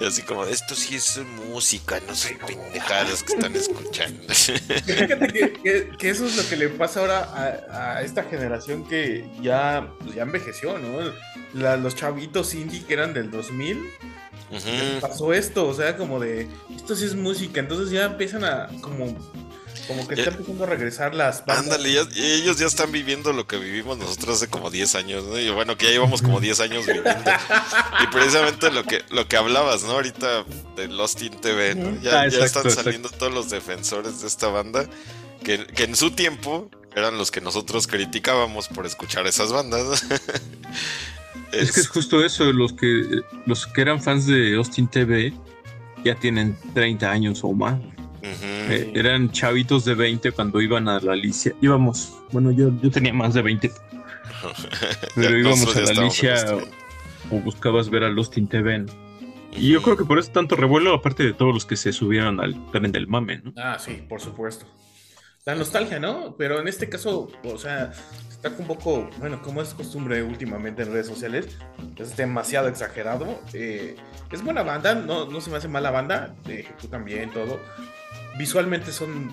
Y así como, esto sí es música, no son pendejadas que están escuchando. Fíjate que, que- que eso es lo que le pasa ahora a, a esta generación que ya, pues, ya envejeció, ¿no? La- los chavitos indie que eran del 2000, Ujú. pasó esto, o sea, como de, esto sí es música, entonces ya empiezan a, como, como que Ya- está empezando a regresar las bandas. Ándale, ya- ellos ya están viviendo lo que vivimos nosotros hace como 10 años, ¿no? Y bueno, que ya llevamos como 10 años viviendo. Y precisamente lo que, lo que hablabas, ¿no? Ahorita de Lost in TV, ¿no? Ya, Ah, ya están exacto. saliendo todos los defensores de esta banda, que, que en su tiempo eran los que nosotros criticábamos por escuchar esas bandas. Es que es justo eso, los que los que eran fans de Austin TV ya tienen 30 años o más. Eh, eran chavitos de 20 cuando iban a la Alicia. Íbamos, bueno, yo, yo tenía más de 20, pero íbamos a la Alicia 30. o buscabas ver a Lost in TV. ¿no? Y yo creo que por eso tanto revuelo, aparte de todos los que se subieron al tren del mame, ¿no? Ah, sí, por supuesto. La nostalgia, ¿no? Pero en este caso, o sea, está un poco, bueno, como es costumbre últimamente en redes sociales, es demasiado exagerado. Eh, es buena banda, no, no se me hace mala banda, ejecutan bien todo. Visualmente son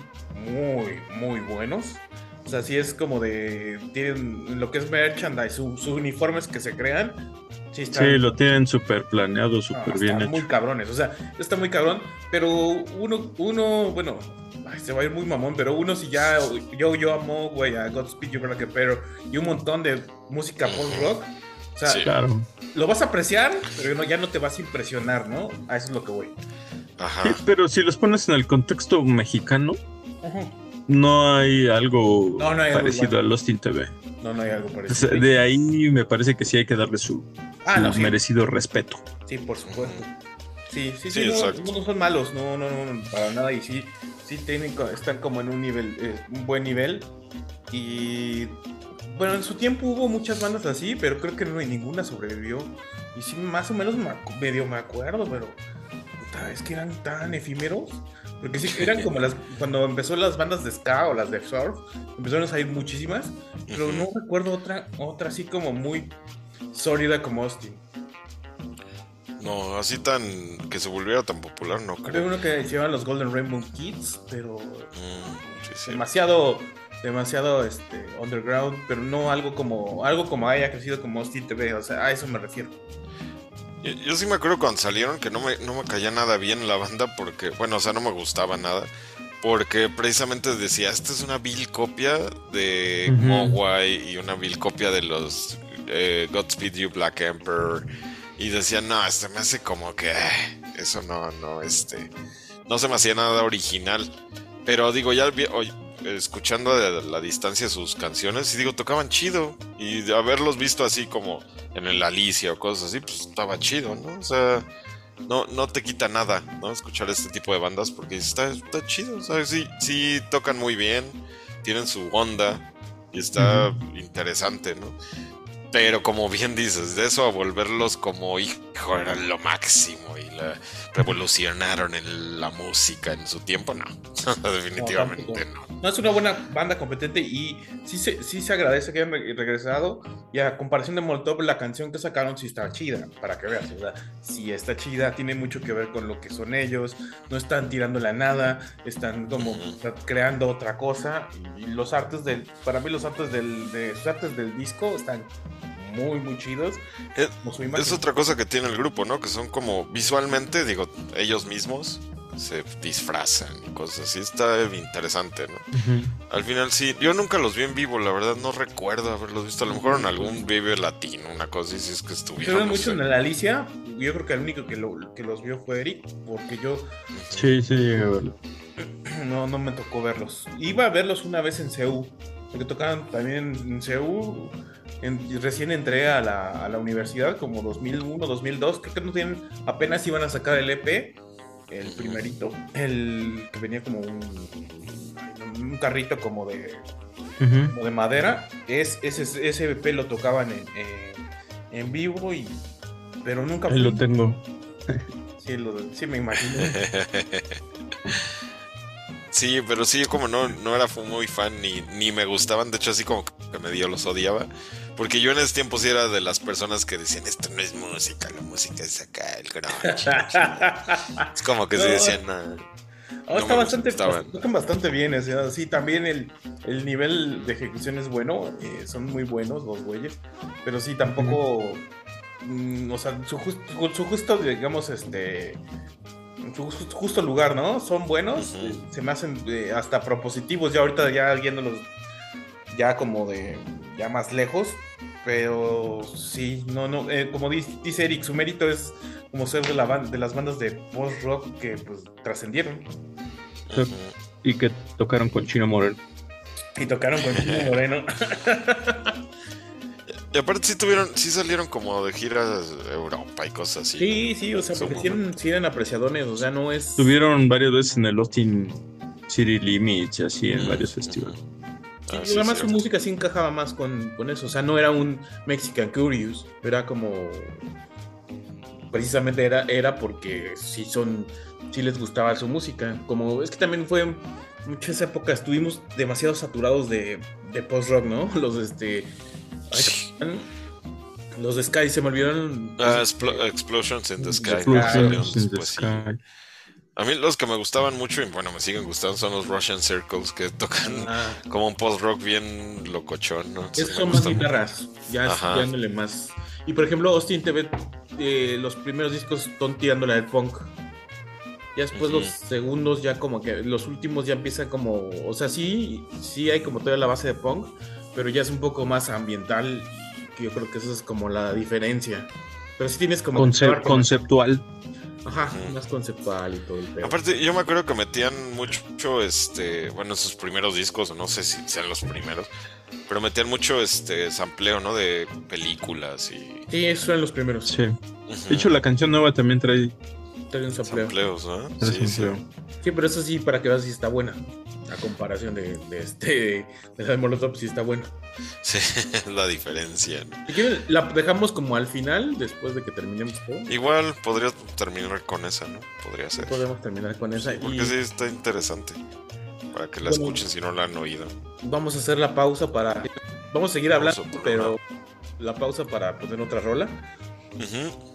muy, muy buenos. O sea, sí es como de. Tienen lo que es merchandise, su- sus uniformes que se crean. Sí, están, Sí, lo tienen súper planeado, no, súper están bien hecho. muy cabrones. O sea, está muy cabrón. Pero uno, uno bueno, ay, se va a ir muy mamón. Pero uno, si ya. Yo, yo amo, güey, a Godspeed You a Pero y un montón de música post-rock. O sea, Sí. Claro. lo vas a apreciar, pero no- ya no te vas a impresionar, ¿no? A eso es lo que voy. Ajá. Sí, pero si los pones en el contexto mexicano, no hay algo No, no hay algo parecido igual. a Lost in TV. No, no hay algo parecido. de ahí me parece que sí hay que darle su, Ah, su no, sí. merecido respeto. Sí, por supuesto. Sí, sí, sí, Sí, no, son malos, no, no, no, para nada. Y sí, sí tienen, están como en un nivel, eh, un buen nivel. Y bueno, en su tiempo hubo muchas bandas así, pero creo que no hay ninguna sobrevivió. Y sí, más o menos me medio me acuerdo, pero puta, es que eran tan efímeros. Porque sí, eran como las, cuando empezó las bandas de ska o las de surf, empezaron a salir muchísimas, pero no recuerdo otra, otra así como muy sólida como Austin. No, así tan. que se volviera tan popular, no Había creo. uno que se llama los Golden Rainbow Kids, pero Mm, sí, sí. demasiado, demasiado este, underground, pero no algo como, algo como haya crecido como Austin TV, o sea, a eso me refiero. Yo, yo sí me acuerdo cuando salieron que no me, no me caía nada bien la banda porque, bueno, o sea, no me gustaba nada. Porque precisamente decía, esta es una vil copia de Ujú. Mogwai y una vil copia de los eh, Godspeed You Black Emperor. Y decía, no, esto me hace como que eh, eso no, no, este, no se me hacía nada original. Pero digo, ya escuchando de la distancia sus canciones, y digo, tocaban chido. Y de haberlos visto así como en el Alicia o cosas así, pues estaba chido, ¿no? O sea, no, no te quita nada, ¿no? Escuchar este tipo de bandas porque está, está chido, sea, sí, sí tocan muy bien, tienen su onda y está interesante, ¿no? Pero como bien dices, de eso a volverlos como hijo eran lo máximo y la revolucionaron en la música en su tiempo, no. Definitivamente no. No, es una buena banda competente y sí se, sí se agradece que hayan re- regresado. Y a comparación de Molotov, la canción que sacaron sí está chida, para que veas, ¿verdad? Sí está chida, tiene mucho que ver con lo que son ellos, no están tirándole a nada, están como Ujú. creando otra cosa. Y los artes del, para mí los artes del, de sus artes del disco están muy, muy chidos. Es- imagen. Es otra cosa que tiene el grupo, ¿no? Que son como visualmente, digo, ellos mismos se disfrazan y cosas así. Está interesante, ¿no? Al final sí, yo nunca los vi en vivo, la verdad no recuerdo haberlos visto. A lo mejor en algún Vive Latino, una cosa así, si es que Se estuvieron. no mucho sé. en la Alicia. Yo creo que el único que, lo- que los vio fue Eric, porque yo Sí, sí, llegué a verlo. no, no me tocó verlos. Iba a verlos una vez en CEU, porque tocaban también en CEU. Y recién entré a la, a la universidad, como 2001, 2002. Creo que no tienen, apenas iban a sacar el EP, el primerito, el que venía como un, un carrito como de, como de madera. Es, ese, ese EP lo tocaban en, en- en vivo, y, pero nunca Ahí lo tengo. Sí, lo- sí, me imagino. Sí, pero sí, yo como no, no era muy fan ni, ni me gustaban, de hecho así como que medio los odiaba, porque yo en ese tiempo sí era de las personas que decían, esto no es música, la música es acá, el grunge. es como que No. decían, "Ah". Oh, No está bastante, tocan bastante bien, o sea, sí, también el, el nivel de ejecución es bueno, eh, son muy buenos los güeyes, pero sí, tampoco, mm, o sea, su, jus- ju- su justo, digamos, este, su justo lugar, ¿no? Son buenos, eh, se me hacen eh, hasta propositivos, ya ahorita ya viéndolos ya como de, ya más lejos, pero sí, no, no, eh, como dice, Eric, su mérito es como ser de, la de las bandas de post-rock que pues trascendieron. Y que tocaron con Chino Moreno. Y tocaron con Chino Moreno. Y aparte sí tuvieron, sí salieron como de giras de Europa y cosas así. Sí, sí, o sea, porque sí eran, sí eran apreciadores, o sea, no es... Estuvieron varias veces en el Austin City Limits y así en Ujú. varios festivales. Sí, Ah, sí, además su música sí encajaba más con, con eso, o sea, no era un Mexican Curious, era como... precisamente era, era porque sí son, sí les gustaba su música. Como es que también fue muchas épocas, estuvimos demasiado saturados de, de post-rock, ¿no? Los este. Los de Sky se me olvidaron. Ah, Explo- Explosions in the Sky. Explosions in the Pues sí. Sky. A mí los que me gustaban mucho y bueno, me siguen gustando son los Russian Circles que tocan Ah, como un post-rock bien locochón, ¿no? me son más guitarras, ya dándole más. Y por ejemplo, Austin TV, eh, los primeros discos están tirándole al punk. Ya después los segundos, ya como que los últimos ya empiezan como, o sea, sí, sí hay como toda la base de punk, pero ya es un poco más ambiental. Y que yo creo que eso es como la diferencia. Pero sí tienes como que Conce- probar con- conceptual. Ajá, más conceptual y todo el pedo. Aparte, yo me acuerdo que metían mucho, este, bueno, sus primeros discos, o no sé si sean los primeros, pero metían mucho, este, sampleo, ¿no? De películas y... Sí, esos eran los primeros. Sí. De hecho, la canción nueva también trae, Trae un sampleo. Sampleos, Sí, sí. Sí, pero eso sí, para que veas si está buena. A comparación de, de este, de la de Molotov, sí está buena. Sí, es la diferencia. ¿no? La dejamos como al final, después de que terminemos todo. Igual podría terminar con esa, ¿no? Podría ser. Podemos terminar con esa. Porque y sí está interesante. Para que la Bueno. escuchen si no la han oído. vamos a hacer la pausa para. Vamos a seguir hablando, pero la pausa para poner otra rola. Ujú.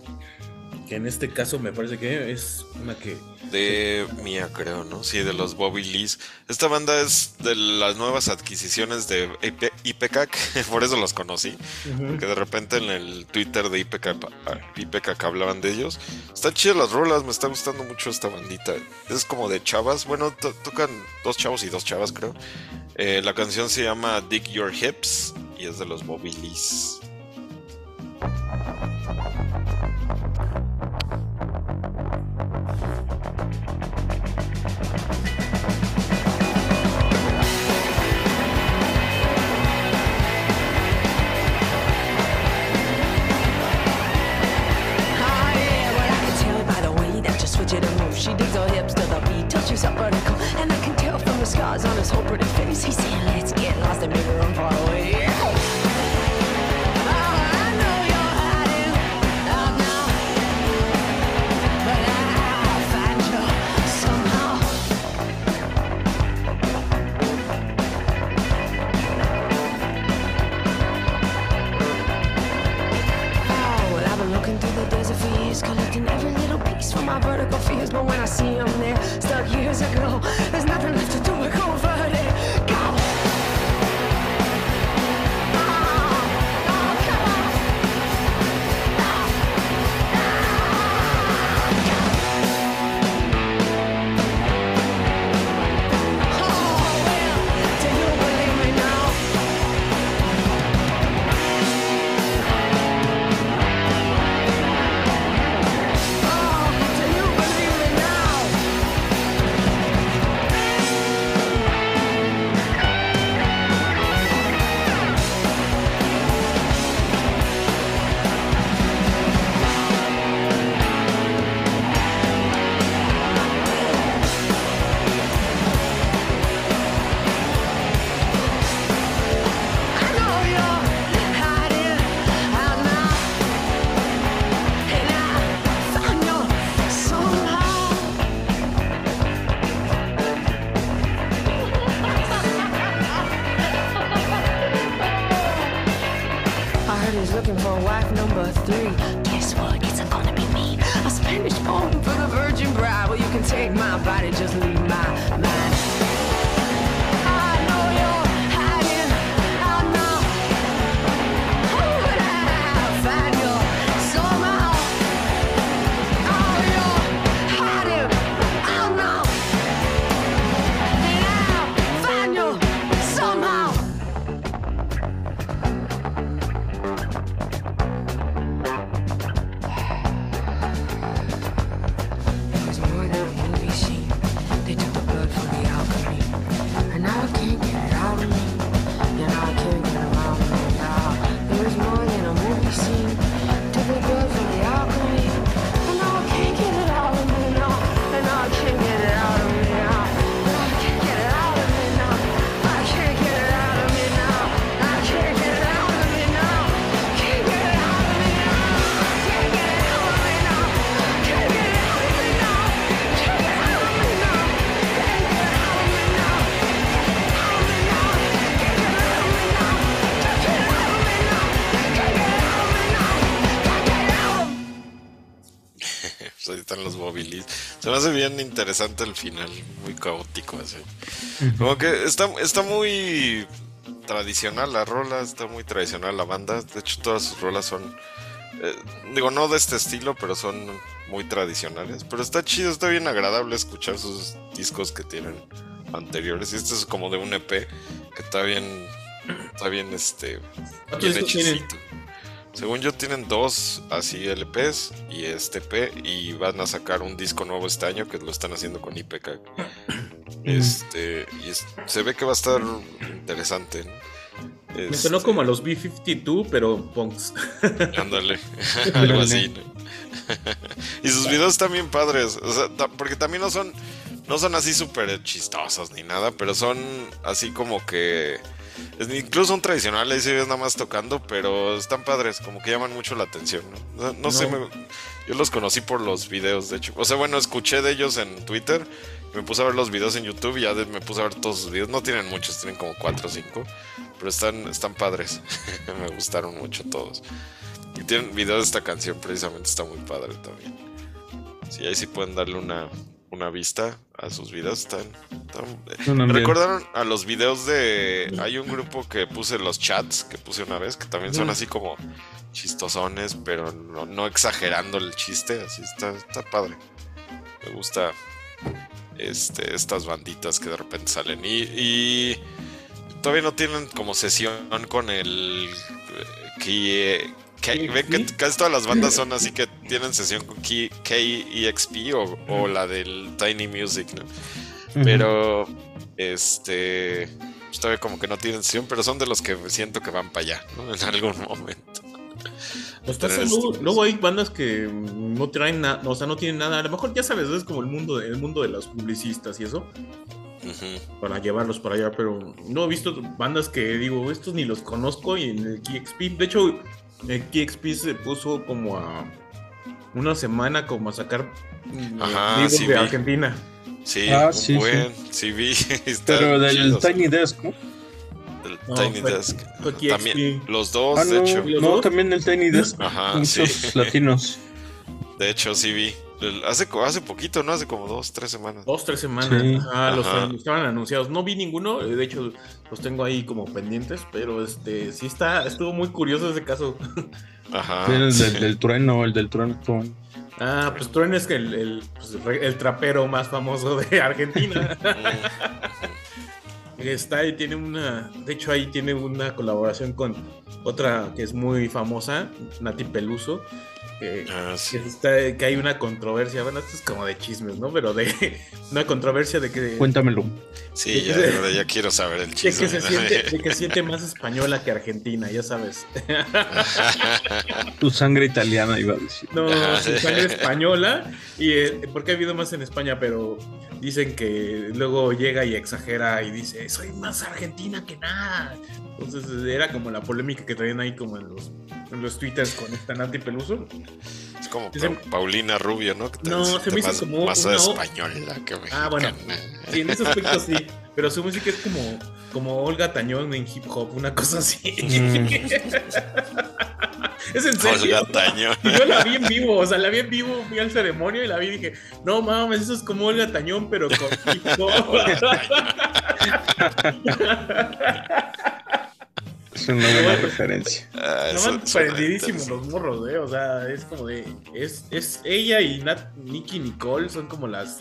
Que en este caso me parece que es una que. De Mía, creo, ¿no? Sí, de los Bobby Lees. Esta banda es de las nuevas adquisiciones de IP IPCAC, por eso los conocí. Que de repente en el Twitter de IPCAC, IPCAC hablaban de ellos. Están chidas las rolas, me está gustando mucho esta bandita. Es como de chavas, bueno, to- tocan dos chavos y dos chavas, creo. Eh, la canción se llama Dig Your Hips y es de los Bobby Lees. She digs her hips to the beat till she's up vertical. And I can tell from the scars on his whole pretty face. He's saying, let's get lost and maybe run far away. When I see them there, stuck years ago, there's nothing left to do Bilis. Se me hace bien interesante el final, muy caótico así. Como que está, está muy tradicional la rola, está muy tradicional la banda. De hecho, todas sus rolas son, eh, digo, no de este estilo, pero son muy tradicionales. Pero está chido, está bien agradable escuchar sus discos que tienen anteriores. Y este es como de un EP que está bien, está bien, este, ¿Cuántos bien discos tienen? Según yo tienen dos así LPs y este P y van a sacar un disco nuevo este año que lo están haciendo con IPK. Este, y es- se ve que va a estar interesante. ¿no? Me Este, sonó como a los B-52, pero punks. Ándale, algo así. ¿no? y sus videos están bien padres, o sea, porque también no son, no son así súper chistosos ni nada, pero son así como que, es- incluso son tradicionales, y nada más tocando, pero están padres, como que llaman mucho la atención, ¿no? No, no sé, me- yo los conocí por los videos, de hecho, o sea, bueno, escuché de ellos en Twitter, y me puse a ver los videos en YouTube y ya de- me puse a ver todos sus videos, no tienen muchos, tienen como 4 o 5, pero están, están padres, me gustaron mucho todos. Y tienen video de esta canción, precisamente está muy padre también. Sí, ahí sí pueden darle una, una vista a sus videos. Están, están- Suenan ¿Me bien. recordaron a los videos de. Hay un grupo que puse los chats que puse una vez, que también son Mm. así como chistosones, pero no, no exagerando el chiste. Así está, está padre. Me gusta este, estas banditas que de repente salen. Y, y todavía no tienen como sesión con el. eh, Que, ven que casi todas las bandas son así que tienen sesión con Key- KEXP o, o la del Tiny Music, ¿no? Pero este pues, todavía como que no tienen sesión, pero son de los que siento que van para allá, ¿no? En algún momento. Pues luego, luego hay bandas que no traen nada, o sea, no tienen nada. A lo mejor ya sabes, es como el mundo, de- el mundo de los publicistas y eso, para llevarlos para allá, pero no he visto bandas que digo, estos ni los conozco y en el KXP, de hecho, KXP se puso como a una semana como a sacar mm, Ajá, sí de vi. Argentina. Sí, Ah, un sí, sí. buen, sí, vi. están Pero del chidos. Tiny Desk, ¿no? Del No, Tiny fue- Desk. fue. También, los dos, Ah, de no, hecho. ¿Los no, dos? también el Tiny Desk. Ajá, Muchos sí. latinos. De hecho, sí vi. El- Hace, hace poquito, ¿no? Hace como dos, tres semanas. Dos, tres semanas. Sí. Ajá, los estaban anunciados. No vi ninguno, eh, de hecho los tengo ahí como pendientes, pero este sí está, estuvo muy curioso ese caso. Ajá. el sí. del, del trueno, el del trueno. Ah, pues Trueno es que el, el, pues, el el trapero más famoso de Argentina. Está y tiene una, de hecho ahí tiene una colaboración con otra que es muy famosa, Nati Peluso. Ah, sí. que está- que hay una controversia, bueno, esto es como de chismes, ¿no? Pero de una controversia de que, Cuéntamelo. Sí, ya, ahora ya quiero saber el de chisme. que se siente, de que se siente más española que argentina, ya sabes. Tu sangre italiana, iba a decir. No, su sangre española. Y eh, porque ha habido más en España, pero dicen que luego llega y exagera y dice, soy más argentina que nada. Entonces era como la polémica que traían ahí como en los, en los twitters con esta Nati Peluso. Es como Pa- Paulina Rubio, ¿no? No, se me hizo más, como más una- española que Ah, bueno. mexicana. Sí, en ese aspecto sí. Pero su música es como, como Olga Tañón en hip hop, una cosa así. Mm. es en serio. Olga Tañón. Y yo la vi en vivo, o sea, la vi en vivo, fui al ceremonio y la vi y dije, no mames, eso es como Olga Tañón, pero con hip hop. Es una buena referencia. Ah, Estaban prendidísimos los morros, eh. O sea, es como de. Es, es ella y Nat, Nicky Nicole son como las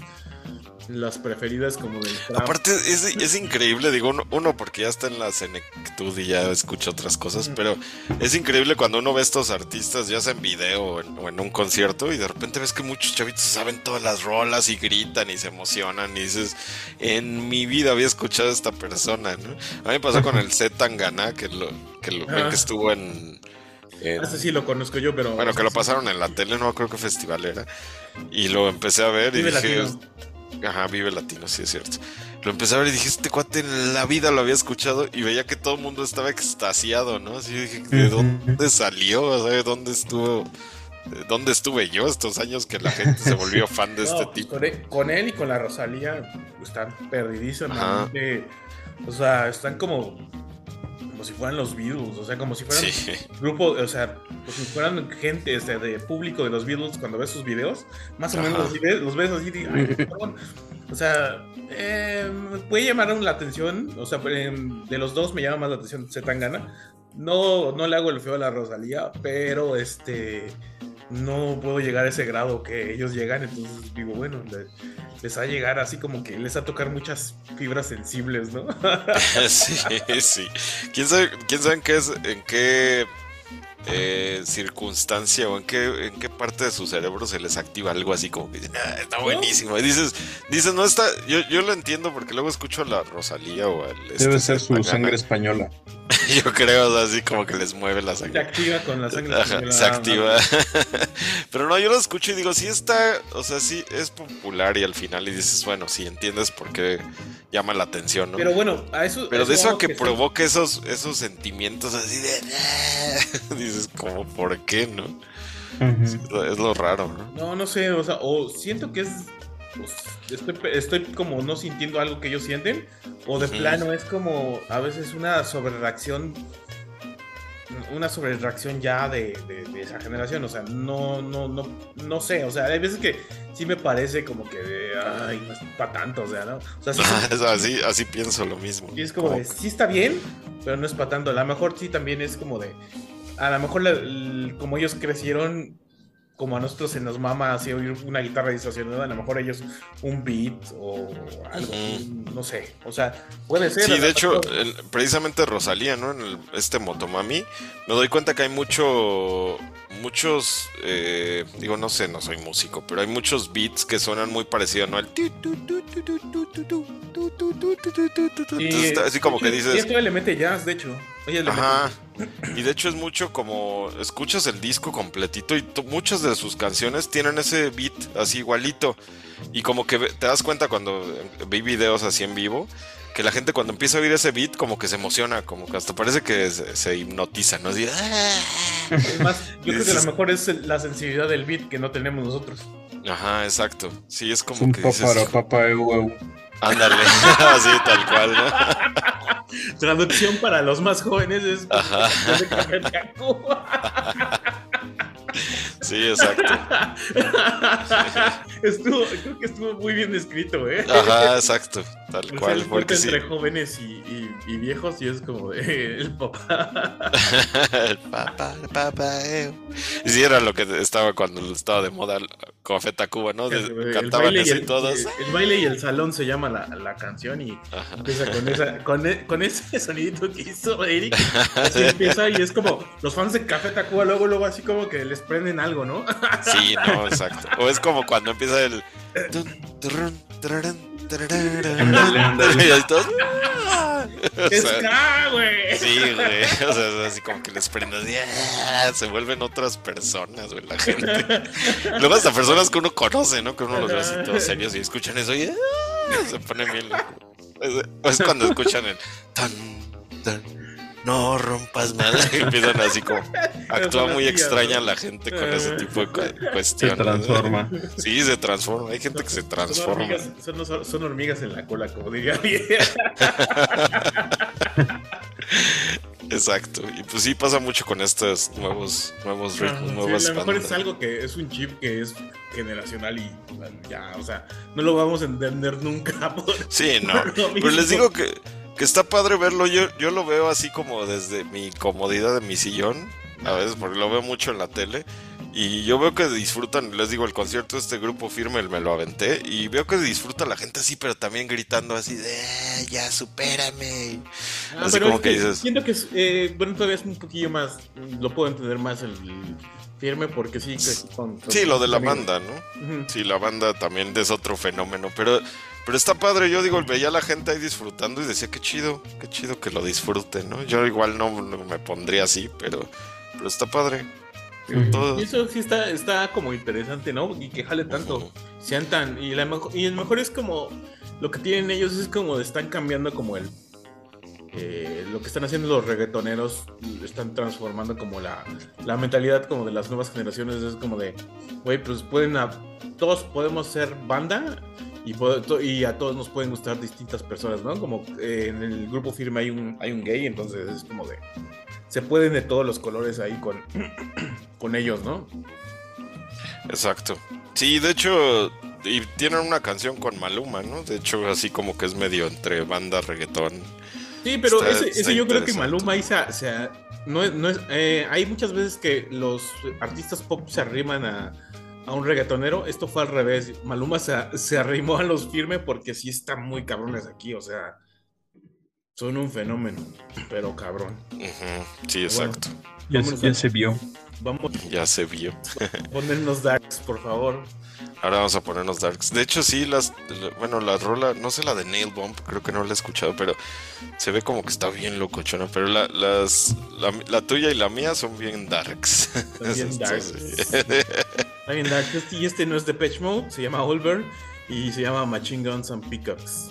las preferidas como del trap. Aparte, es, es increíble, digo, uno, uno porque ya está en la senectud y ya escucha otras cosas, pero es increíble cuando uno ve a estos artistas, ya sea en video o en, o en un concierto, y de repente ves que muchos chavitos saben todas las rolas y gritan y se emocionan, y dices, en mi vida había escuchado a esta persona, ¿no? A mí me pasó con el Z Tangana, que lo, que, lo, ven Ah. que estuvo en... en- Ese sí lo conozco yo, pero. bueno, que lo pasaron en la tele, no creo que festival era. Y lo empecé a ver y dije. Latino. Ajá, Vive Latino, sí es cierto. Lo empecé a ver y dije, este cuate en la vida lo había escuchado y veía que todo el mundo estaba extasiado, ¿no? Así dije, ¿de dónde salió? ¿de dónde estuvo? ¿De ¿Dónde estuve yo estos años que la gente se volvió fan de No, este pues, tipo? Con él, con él y con la Rosalía están perdidísimamente. O sea, están como. Como si fueran los Beatles, o sea, como si fueran Sí. grupo, o sea, como si fueran gente este, de público de los Beatles cuando ves sus videos, más o Ajá. menos así ves- los ves así, y, ay, o sea, eh, puede llamar la atención, o sea, eh, de los dos me llama más la atención Zetangana. No, no le hago el feo a la Rosalía, pero este no puedo llegar a ese grado que ellos llegan, entonces digo, bueno, le- les va a llegar así como que les va a tocar muchas fibras sensibles, ¿no? sí, sí. ¿Quién sabe, quién sabe en qué, es, en qué eh, circunstancia o en qué, en qué parte de su cerebro se les activa algo así como que dicen, "Ah, está buenísimo? Y dices, dices, no está, yo, yo lo entiendo porque luego escucho a la Rosalía o al... este, Debe ser su sangre española. Yo creo, o sea, así como que les mueve la Se sangre. activa con la sangre. Ajá, española. se activa. Pero no, yo lo escucho y digo, sí está, o sea, sí es popular y al final y dices, bueno, sí entiendes por qué llama la atención, ¿no? Pero bueno, a eso. Pero de eso a que provoque esos, esos sentimientos así de... Dices, como, ¿por qué, no? Es lo raro, ¿no? No, no sé, o sea, o siento que es. pues, estoy, estoy como no sintiendo algo que ellos sienten, o de plano es como a veces una sobrereacción. Una sobrereacción ya de, de- de esa generación, o sea, no, no, no, no sé, o sea, hay veces que sí me parece como que, de, ay, no es para tanto, o sea, ¿no? O sea, sí, así, así pienso lo mismo. Y es como de, sí está bien, pero no es para tanto. A lo mejor sí también es como de, a lo mejor la, como ellos crecieron, como a nosotros se nos mama así oír una guitarra distorsionada, a lo mejor ellos un beat o algo, no sé, o sea, puede ser. Sí, de hecho, precisamente Rosalía, ¿no? En el, este Motomami, me doy cuenta que hay mucho, muchos, eh, digo, no sé, no soy músico, pero hay muchos beats que suenan muy parecidos, ¿no? El... Así como que dices... Y esto le mete jazz, de hecho. Oye, le Ajá. Y de hecho es mucho como escuchas el disco completito y muchas de sus canciones tienen ese beat así igualito. Y como que te das cuenta cuando eh, vi videos así en vivo, que la gente cuando empieza a oír ese beat como que se emociona, como que hasta parece que se, se hipnotiza, ¿no? Así, "Ah". Es más, yo creo que a lo mejor es la sensibilidad del beat que no tenemos nosotros. Ajá, exacto. Sí, es Es como un que dices, papara, papá. Ándale, así tal cual, ¿no? Traducción para los más jóvenes es. Ajá. Sí, exacto. estuvo, creo que estuvo muy bien descrito, ¿eh? Ajá, exacto, tal O sea, cual, porque sí. entre jóvenes y, y- y viejos y es como de el papá. el papá, el papá, eh. Y sí, era lo que estaba cuando estaba de moda el Café Tacuba, ¿no? De- El cantaban baile y eso y el- todos. El, el baile y el salón se llama la, la canción y Ajá. empieza con esa, con, e- con ese sonidito que hizo Eric. Así empieza y es como los fans de Café Tacuba luego, luego así como que les prenden algo, ¿no? Sí, no, exacto. O es como cuando empieza el. Y todos, O es sea, güey. Sí, güey. O sea, es así como que les prende así, ah, Se vuelven otras personas, güey, la gente. Luego hasta personas que uno conoce, ¿no? Que uno los ve así todos serios y escuchan eso y ah, se ponen bien. Es, es cuando escuchan el tan, tan, no rompas. Y empiezan así como. Actúa muy extraña la gente con ese tipo de cu- Se cuestiones. transforma. Sí, se transforma. Hay gente que se Son transforma. hormigas, son, son hormigas en la cola, como diría alguien. Exacto. Y pues sí pasa mucho con estos nuevos, nuevos ritmos, Sí, nuevas a lo mejor bandas. es algo que es un chip que es generacional y bueno, ya, o sea, no lo vamos a entender nunca. por- Sí, no. por Pero les digo que, que está padre verlo. Yo, yo lo veo así como desde mi comodidad de mi sillón. A veces, porque lo veo mucho en la tele. Y yo veo que disfrutan, les digo, el concierto de este grupo firme, me lo aventé. Y veo que disfruta la gente así, pero también gritando así de, "Ah, ya supérame. Ah, así pero como es que dices, Siento que eh, bueno, todavía es un poquillo más, lo puedo entender más el firme porque sí. que con- con- sí, lo de la banda, ¿no? Sí, la banda también es otro fenómeno, pero, pero está padre. Yo digo, veía a la gente ahí disfrutando y decía, qué chido, qué chido que lo disfruten, ¿no? Yo igual no, no me pondría así, pero, pero está padre. Todo- Y eso sí está, está como interesante, ¿no? Y que jale tanto, Ujú. sean tan... Y, la y el mejor es como, lo que tienen ellos es como, están cambiando como el... eh, lo que están haciendo los reggaetoneros, están transformando como la, la mentalidad como de las nuevas generaciones, es como de, güey, pues pueden, a- todos podemos ser banda y, a todos nos pueden gustar distintas personas, ¿no? Como eh, en el grupo firme hay un, hay un gay, entonces es como de... Se pueden de todos los colores ahí con, con ellos, ¿no? Exacto. Sí, de hecho, y tienen una canción con Maluma, ¿no? De hecho, así como que es medio entre banda, reggaetón. Sí, pero Está- ese, está yo creo que. Maluma ahí se, se- no no es- eh, hay muchas veces que los artistas pop se arriman a, a un reggaetonero. Esto fue al revés. Maluma se, se arrimó a los firme porque sí están muy cabrones aquí. O sea, son un fenómeno, pero cabrón. Sí, exacto. Ya, Vámonos ya a- se vio. Vamos Ya se vio. ponernos darks, por favor. Ahora vamos a ponernos darks. De hecho, sí, las. Bueno, la rola, no sé la de Nail Bomb, creo que no la he escuchado, pero se ve como que está bien locochona. Pero la, las, la, la tuya y la mía son bien darks. Están bien darks. Está bien darks. Este- Y este no es de Patch Mode, se llama Olver y se llama Machine Guns and Pickups.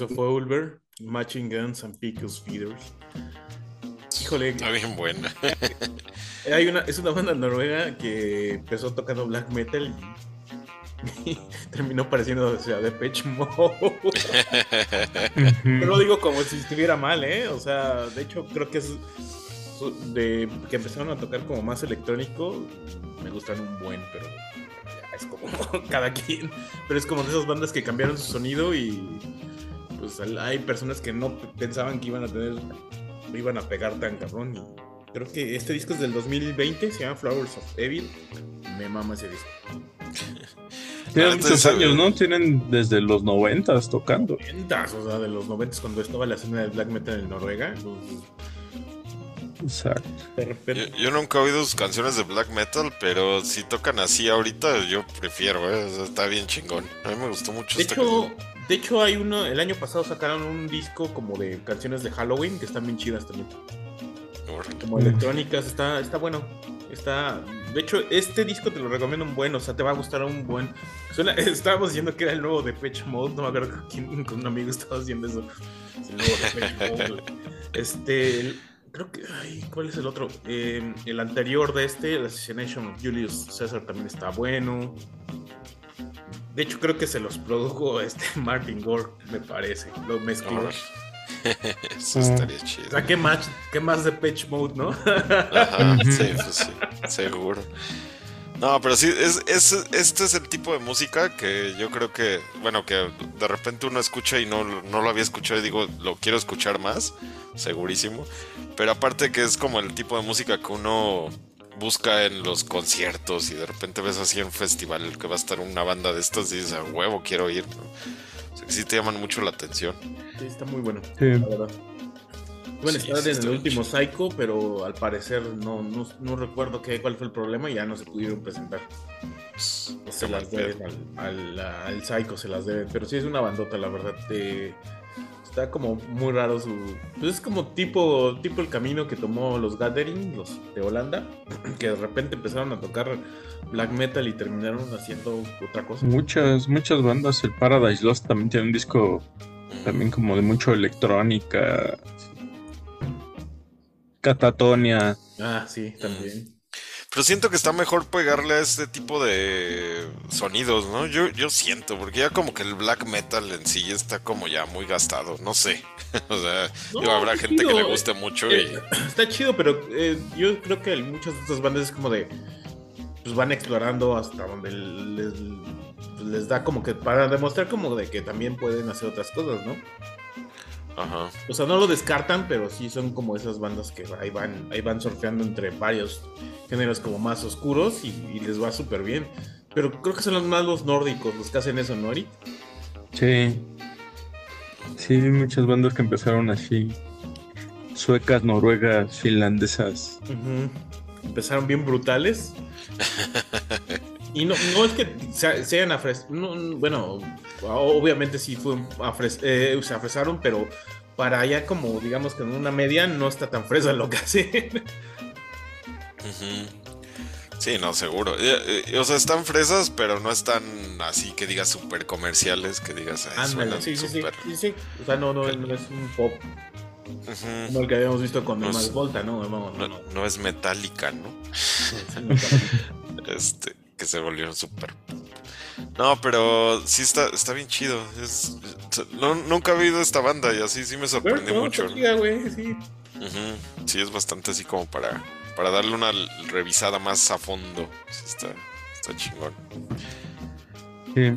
Eso fue Ulver, Matching Guns and Pickles Feeders. Híjole, Está bien buena. hay una, es una banda noruega que empezó tocando black metal y, y terminó pareciendo o sea, de Mode. Pero lo digo como si estuviera mal, ¿eh? O sea, de hecho creo que es de que empezaron a tocar como más electrónico. Me gustan un buen, pero es como cada quien. Pero es como de esas bandas que cambiaron su sonido y pues hay personas que no pensaban que iban a tener, iban a pegar tan cabrón. Y creo que este disco es del 2020, se llama Flowers of Evil. Me mama ese disco. Tienen Ah, muchos años, eh, ¿no? Tienen desde los noventas tocando. Noventas, o sea, de los 90 cuando estaba la escena del black metal en Noruega. Entonces, Exacto. Yo, nunca he oído sus canciones de black metal, pero si tocan así ahorita, yo prefiero, ¿eh? O sea, está bien chingón. A mí me gustó mucho De esta hecho, canción. De hecho, hay uno, el año pasado sacaron un disco como de canciones de Halloween que están bien chidas también. Como electrónicas, está, está bueno. Está. De hecho, este disco te lo recomiendo un buen, o sea, te va a gustar un buen. Suena- estábamos diciendo que era el nuevo de Pitch Mode, no me acuerdo con quién, con un amigo estaba haciendo eso. Es el nuevo de Mode. Este. el- creo que. Ay, ¿cuál es el otro? Eh, el anterior de este, el Assassination of Julius Caesar, también está bueno. De hecho, creo que se los produjo este Martin Gore, me parece. Lo mezcló. Eso estaría O chido. sea, ¿qué más, qué más de Pitch Mode, no? Ajá, sí, pues sí, seguro. No, pero sí, es, es, este es el tipo de música que yo creo que, bueno, que de repente uno escucha y no, no lo había escuchado y digo, lo quiero escuchar más, segurísimo. Pero aparte que es como el tipo de música que uno busca en los conciertos y de repente ves así en un festival que va a estar una banda de estas y dices, a huevo, quiero ir. O sea, que sí te llaman mucho la atención. Sí, está muy bueno, Sí. la verdad. Bueno, Sí, estaba sí, en está el último Psycho, pero al parecer no, no, no recuerdo qué, cuál fue el problema y ya no se pudieron presentar. Pues, se las deben al, al, al Psycho, se las deben. Pero sí es una bandota, la verdad. eh, está como muy raro su. Pues es como tipo, tipo el camino que tomó los Gathering, los de Holanda, que de repente empezaron a tocar black metal y terminaron haciendo otra cosa. Muchas, muchas bandas. El Paradise Lost también tiene un disco también como de mucho electrónica. Catatonia. Ah, sí, también. Pero siento que está mejor pegarle a este tipo de sonidos, ¿no? Yo, yo siento, porque ya como que el black metal en sí está como ya muy gastado, no sé. o sea, No, digo, habrá gente que le guste mucho Eh, y... Está chido, pero eh, yo creo que muchas de estas bandas es como de. Pues van explorando hasta donde les, les da como que. Para demostrar como de que también pueden hacer otras cosas, ¿no? Ajá. O sea, no lo descartan, pero sí son como esas bandas que ahí van, ahí van surfeando entre varios géneros como más oscuros y, y les va súper bien. Pero creo que son los más los nórdicos los que hacen eso, ¿no, Eri? Sí. Sí, muchas bandas que empezaron así. Suecas, noruegas, finlandesas. Ujú. Empezaron bien brutales. Y no, no es que se- sean afres... no, no, bueno, obviamente sí fue afres- eh, se afresaron, pero para allá como digamos que en una media no está tan fresa lo que hacen. Sí, no, seguro. Eh, eh, o sea, están fresas, pero no están así que digas súper comerciales, que digas, suenan sí, sí, sí, súper. sí, sí. O sea, no, no, no es un pop Ujú. como el que habíamos visto con No es- Volta, ¿no? No, no, No, no. no es metálica, ¿no? Sí, no, Este, que se volvieron súper. No, pero sí está, está bien chido. Es, no, nunca he oído esta banda y así sí me sorprende no, mucho. chida, güey, sí. Sí, es bastante así como para, para darle una revisada más a fondo. Sí, está, está chingón. Sí.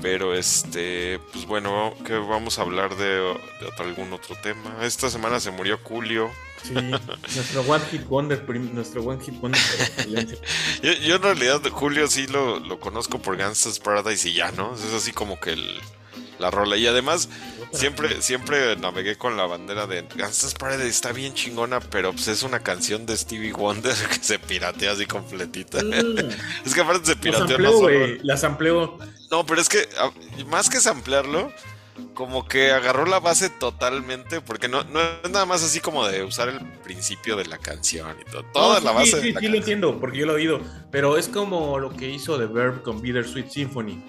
Pero este, pues bueno, que vamos a hablar de, de otro- algún otro tema. Esta semana se murió Julio. Sí, nuestro One Hit Wonder, nuestro One Hit Wonder. Yo, yo en realidad Julio sí lo, lo conozco por Gangsta's Paradise y ya, ¿no? Es así como que el, la rola. Y además, siempre, siempre navegué con la bandera de Gangsta's Paradise está bien chingona, pero pues es una canción de Stevie Wonder que se piratea así completita. Mm, Es que aparte se piratea no ampleo, solo. güey, las ampleo. No, pero es que más que samplearlo, como que agarró la base totalmente, porque no, no es nada más así como de usar el principio de la canción y todo. Toda No, la sí, base Sí, de sí, la sí lo canción. entiendo, porque yo lo he oído. Pero es como lo que hizo The Verb con Bittersweet Symphony.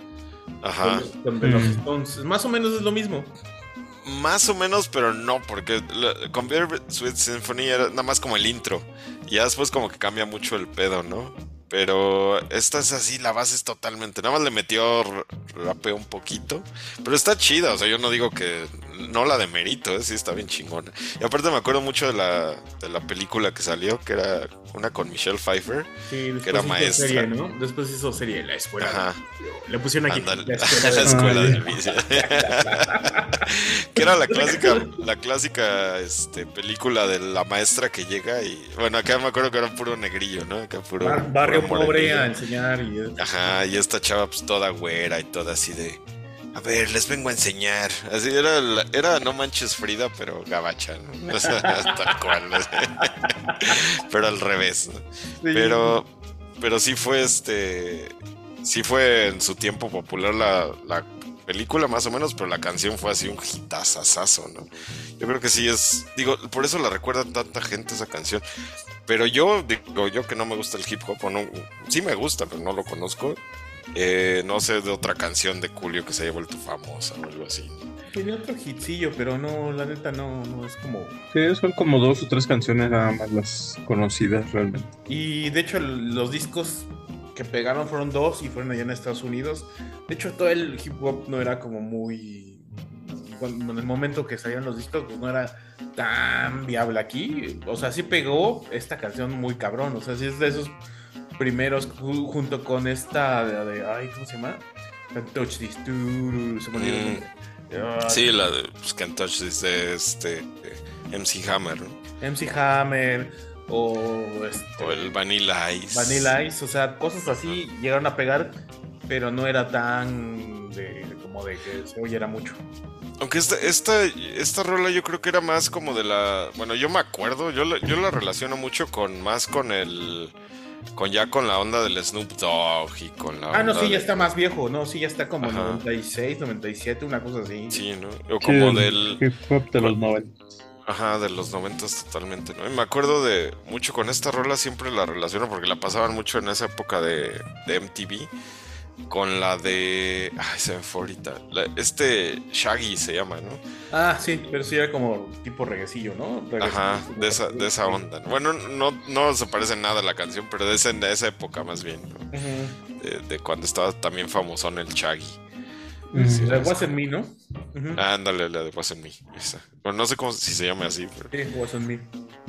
Ajá. Con, con Los. Stones. Más o menos es lo mismo. Más o menos, pero no, porque la- con Bitter Sweet Symphony era nada más como el intro. Y ya después como que cambia mucho el pedo, ¿no? Pero esta es así, la base es totalmente. Nada más le metió rapeo un poquito. Pero está chida, o sea, yo no digo que. No la demerito, ¿eh? sí está bien chingona. Y aparte me acuerdo mucho de la, de la película que salió, que era una con Michelle Pfeiffer. Sí, Que era hizo maestra. serie, ¿no? Después hizo serie La Escuela. Ajá. Le pusieron aquí La la Escuela. escuela, de- del vicio. que era la clásica, la clásica este, película de la maestra que llega y. Bueno, acá me acuerdo que era puro negrillo, ¿no? Acá puro. Bar- barrio puro pobre a enseñar y Ajá, y esta chava pues toda güera y toda así de. A ver, les vengo a enseñar. Así era, la- era no manches Frida, pero gabacha, ¿no? O sea, tal cual. ¿no? pero al revés. ¿no? Pero, pero sí fue este. Sí fue en su tiempo popular la, la película, más o menos, pero la canción fue así un hitazazazo, ¿no? Yo creo que sí es. Digo, por eso la recuerda tanta gente esa canción. Pero yo, digo, yo que no me gusta el hip hop, o no, sí me gusta, pero no lo conozco. Eh, no sé de otra canción de Julio que se haya vuelto famosa o algo así. Tenía otro hitcillo, pero no, la neta no, no es como. Sí, son como dos o tres canciones nada más las conocidas realmente. Y de hecho, los discos que pegaron fueron dos y fueron allá en Estados Unidos. De hecho, todo el hip hop no era como muy. cuando- en el momento que salían los discos, pues no era tan viable aquí. O sea, sí pegó esta canción muy cabrón. O sea, sí es de esos primeros ju- junto con esta de, de- ay, ¿cómo se llama? Can't Touch This. se me Mm. Sí, la de pues, Can't Touch This de este eh, MC Hammer, ¿no? MC Hammer o, este, O el Vanilla Ice. Vanilla Ice, o sea, cosas así llegaron a pegar, pero no era tan de, como de que se oyera mucho. Aunque esta, esta, esta rola yo creo que era más como de la. Bueno, yo me acuerdo, yo la, yo la relaciono mucho con más con el. Con ya con la onda del Snoop Dogg y con la. Ah, no, sí, ya de- está más viejo, no, sí, ya está como Ajá. 96, 97, una cosa así. Sí, ¿no? O como Sí, del. hip hop de los 90. Ajá, de los noventas totalmente, ¿no? Y me acuerdo de mucho con esta rola, siempre la relaciono porque la pasaban mucho en esa época de, de MTV. Con la de. Ay, se me fue ahorita. La- este Shaggy se llama, ¿no? Ah, sí, pero sí era como tipo reguecillo, ¿no? Reguecillo, Ajá, de esa, de esa onda. ¿no? Bueno, no, no se parece nada a la canción, pero de esa, de esa época más bien, ¿no? De, de cuando estaba también famosón el Shaggy. Mm. Sí, La esa. Was en Me, ¿no? Ándale, la de Wasn't Me. Esa. Bueno, no sé cómo si se llama así, pero Sí, Was en Me.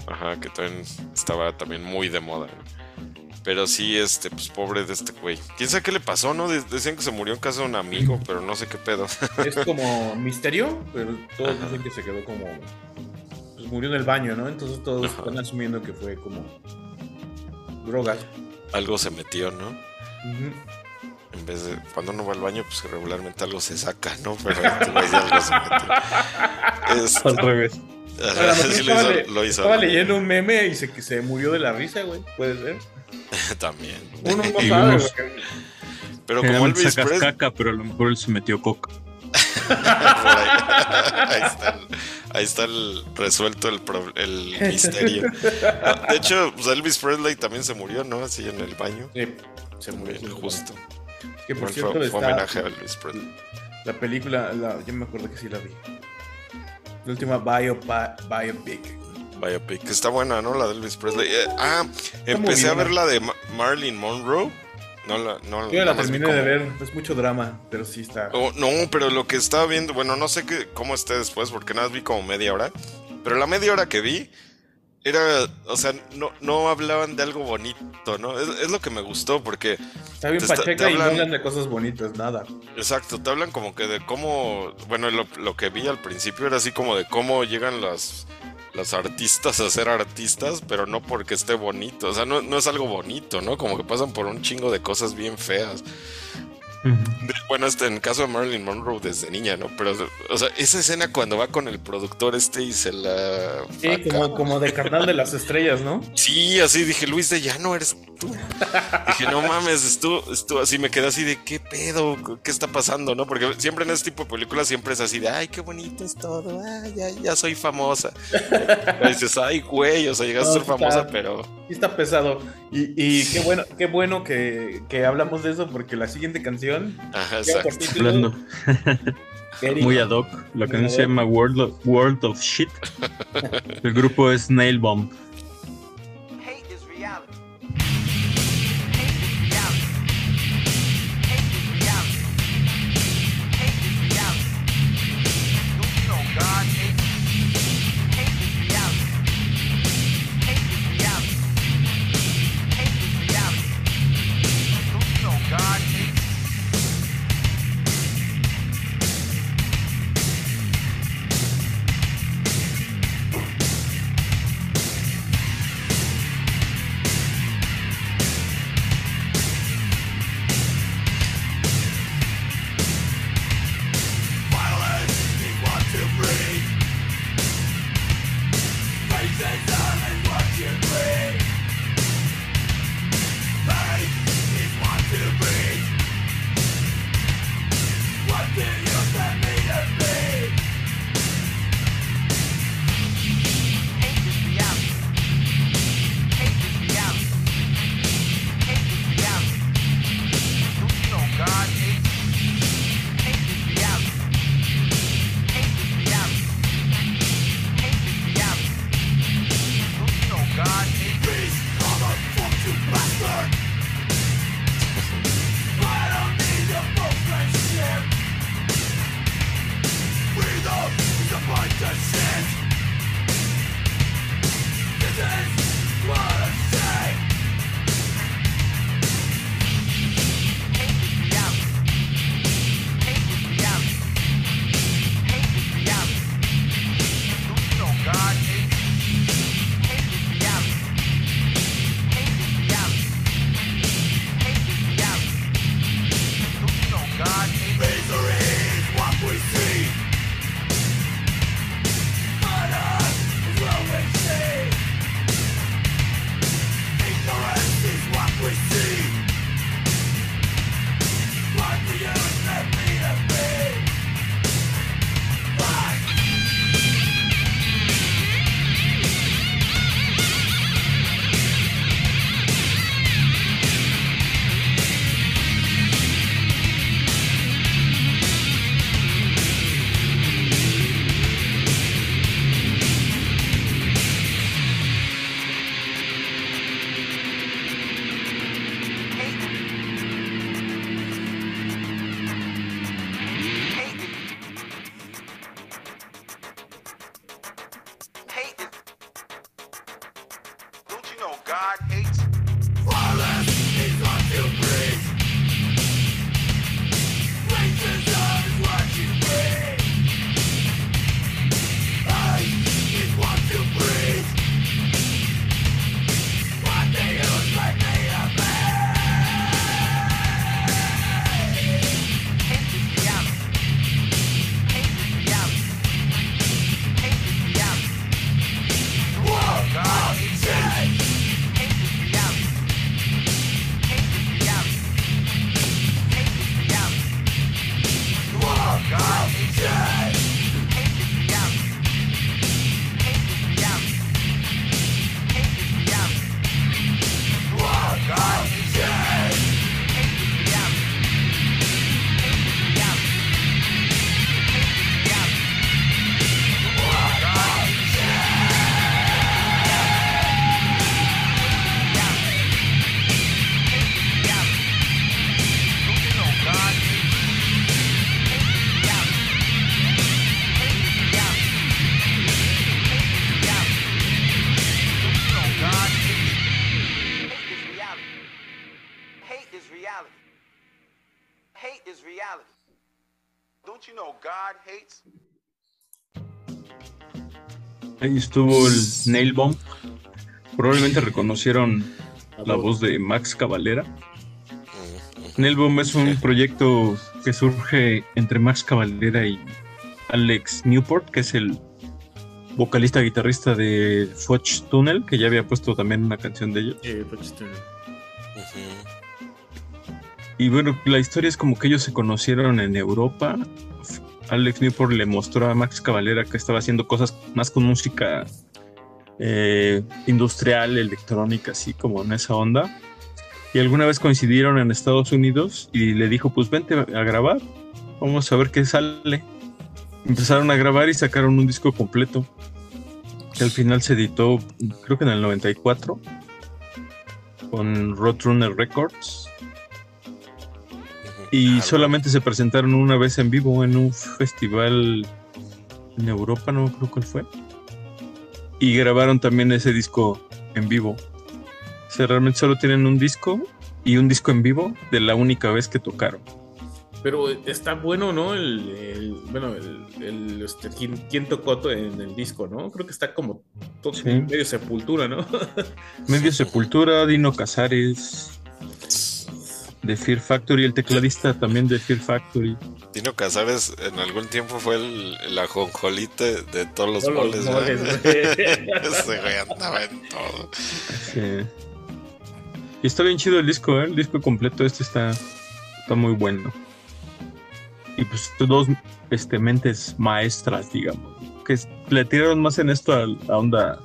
ajá, que también estaba también muy de moda. ¿no? Pero sí, este, pues pobre de este güey. ¿Quién sabe qué le pasó, no? De- decían que se murió en casa de un amigo, pero no sé qué pedo. Es como misterio, pero todos dicen que se quedó como. Pues murió en el baño, ¿no? Entonces todos Ajá. están asumiendo que fue como. drogas. algo se metió, ¿no? En vez de cuando uno va al baño, pues regularmente algo se saca, ¿no? Pero este güey ya algo se metió. Este, Al revés. Sí lo estaba, hizo, le- lo hizo estaba leyendo un meme y se, que se murió de la risa, güey. Puede ser. también. Uno no Y sabe, unos- güey. Pero como Elvis sacas Presley, caca, pero a lo mejor él se metió coca. ahí, ahí está, el, ahí está el resuelto el, pro- el misterio. De hecho, pues, Elvis Presley también se murió, ¿no? Así en el baño. Sí, se murió. Justo. Que por cierto, fue, fue está homenaje a Elvis Presley. la película, la, yo me acuerdo que sí la vi. La última bio, biopic. Que está buena, ¿no? La de Elvis Presley. Eh, ah, empecé a ver la de Ma- Marilyn Monroe. No la, no, Yo la terminé de ver, es mucho drama, pero sí está. Oh, no, pero lo que estaba viendo, bueno, no sé qué, cómo esté después, porque nada más vi como media hora. Pero la media hora que vi era, o sea, no, no hablaban de algo bonito, ¿no? Es, es lo que me gustó, porque, Está bien está- pacheca y no hablan- hablan de cosas bonitas, nada. exacto, te hablan como que de cómo, bueno, lo, lo que vi al principio era así como de cómo llegan las, las artistas a ser artistas, pero no porque esté bonito, o sea, no, no es algo bonito, ¿no? Como que pasan por un chingo de cosas bien feas. De- Bueno, este, en el caso de Marilyn Monroe desde niña, ¿no? Pero, o sea, esa escena cuando va con el productor este y se la... Sí, como, como de carnal de las estrellas, ¿no? Sí, así dije, Luis de Llano eres tú. dije, no mames, estuvo, estuvo así, me quedé así de, ¿qué pedo? ¿Qué está pasando? ¿No? Porque siempre en este tipo de películas siempre es así de, ay, qué bonito es todo, ay, ya, ya soy famosa. Y dices, ay, güey, o sea, llegaste a ser está- famosa, pero... Sí está pesado. Y, y qué bueno, qué bueno que, que hablamos de eso, porque la siguiente canción Ajá, exacto. Muy ad hoc. La canción se llama World of, World of Shit. El grupo es Nail Bomb. Ahí estuvo el Nail Bomb. Probablemente reconocieron la voz de Max Cavalera. Nailbomb es un proyecto que surge entre Max Cavalera y Alex Newport, que es el vocalista guitarrista de Swatch Tunnel, que ya había puesto también una canción de ellos. Y bueno, la historia es como que ellos se conocieron en Europa Alex Newport le mostró a Max Cavalera que estaba haciendo cosas más con música eh, industrial, electrónica, así como en esa onda. Y alguna vez coincidieron en Estados Unidos y le dijo, pues vente a grabar, vamos a ver qué sale. Empezaron a grabar y sacaron un disco completo, que al final se editó creo que en el 94, con Roadrunner Records y Ah, solamente se presentaron una vez en vivo en un festival en Europa, no creo cuál fue. Y grabaron también ese disco en vivo. O sea, realmente solo tienen un disco y un disco en vivo de la única vez que tocaron. Pero está bueno, ¿no? El, el- bueno, el, el, este, ¿quién, quién tocó to- en el disco, ¿no? Creo que está como todo Sí. medio sepultura, ¿no? Medio Sepultura, Dino Casares, de Fear Factory, el tecladista también de Fear Factory. Tino Casares en algún tiempo fue el, ajonjolite de todos los Todos moles. Ese güey andaba en todo. Sí. Y está bien chido el disco, ¿eh? el disco completo este está, está muy bueno. Y pues dos este, mentes maestras, digamos, que le tiraron más en esto a, a onda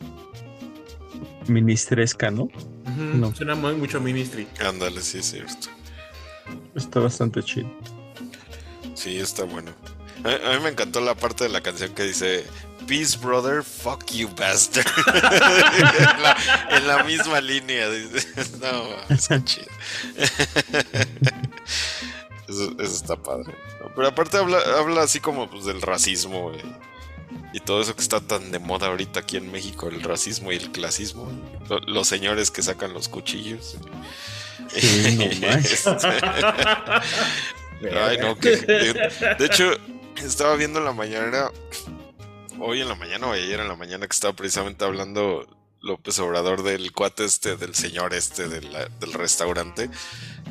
ministresca, ¿no? No. Suena muy- mucho Ministry. Ándale, sí, es cierto. Está bastante chido. Sí, está bueno. A, mí me encantó la parte de la canción que dice Peace brother, fuck you bastard. en, la, misma línea. No, es chido. eso, está padre. Pero aparte habla, así como pues, del racismo y, y todo eso que está tan de moda ahorita aquí en México, el racismo y el clasismo. Lo- los señores que sacan los cuchillos. Sí, no manches. Ay, no, que. De hecho, estaba viendo en la mañana. Hoy en la mañana o ayer en la mañana que estaba precisamente hablando López Obrador del cuate este, del señor este de la- del restaurante,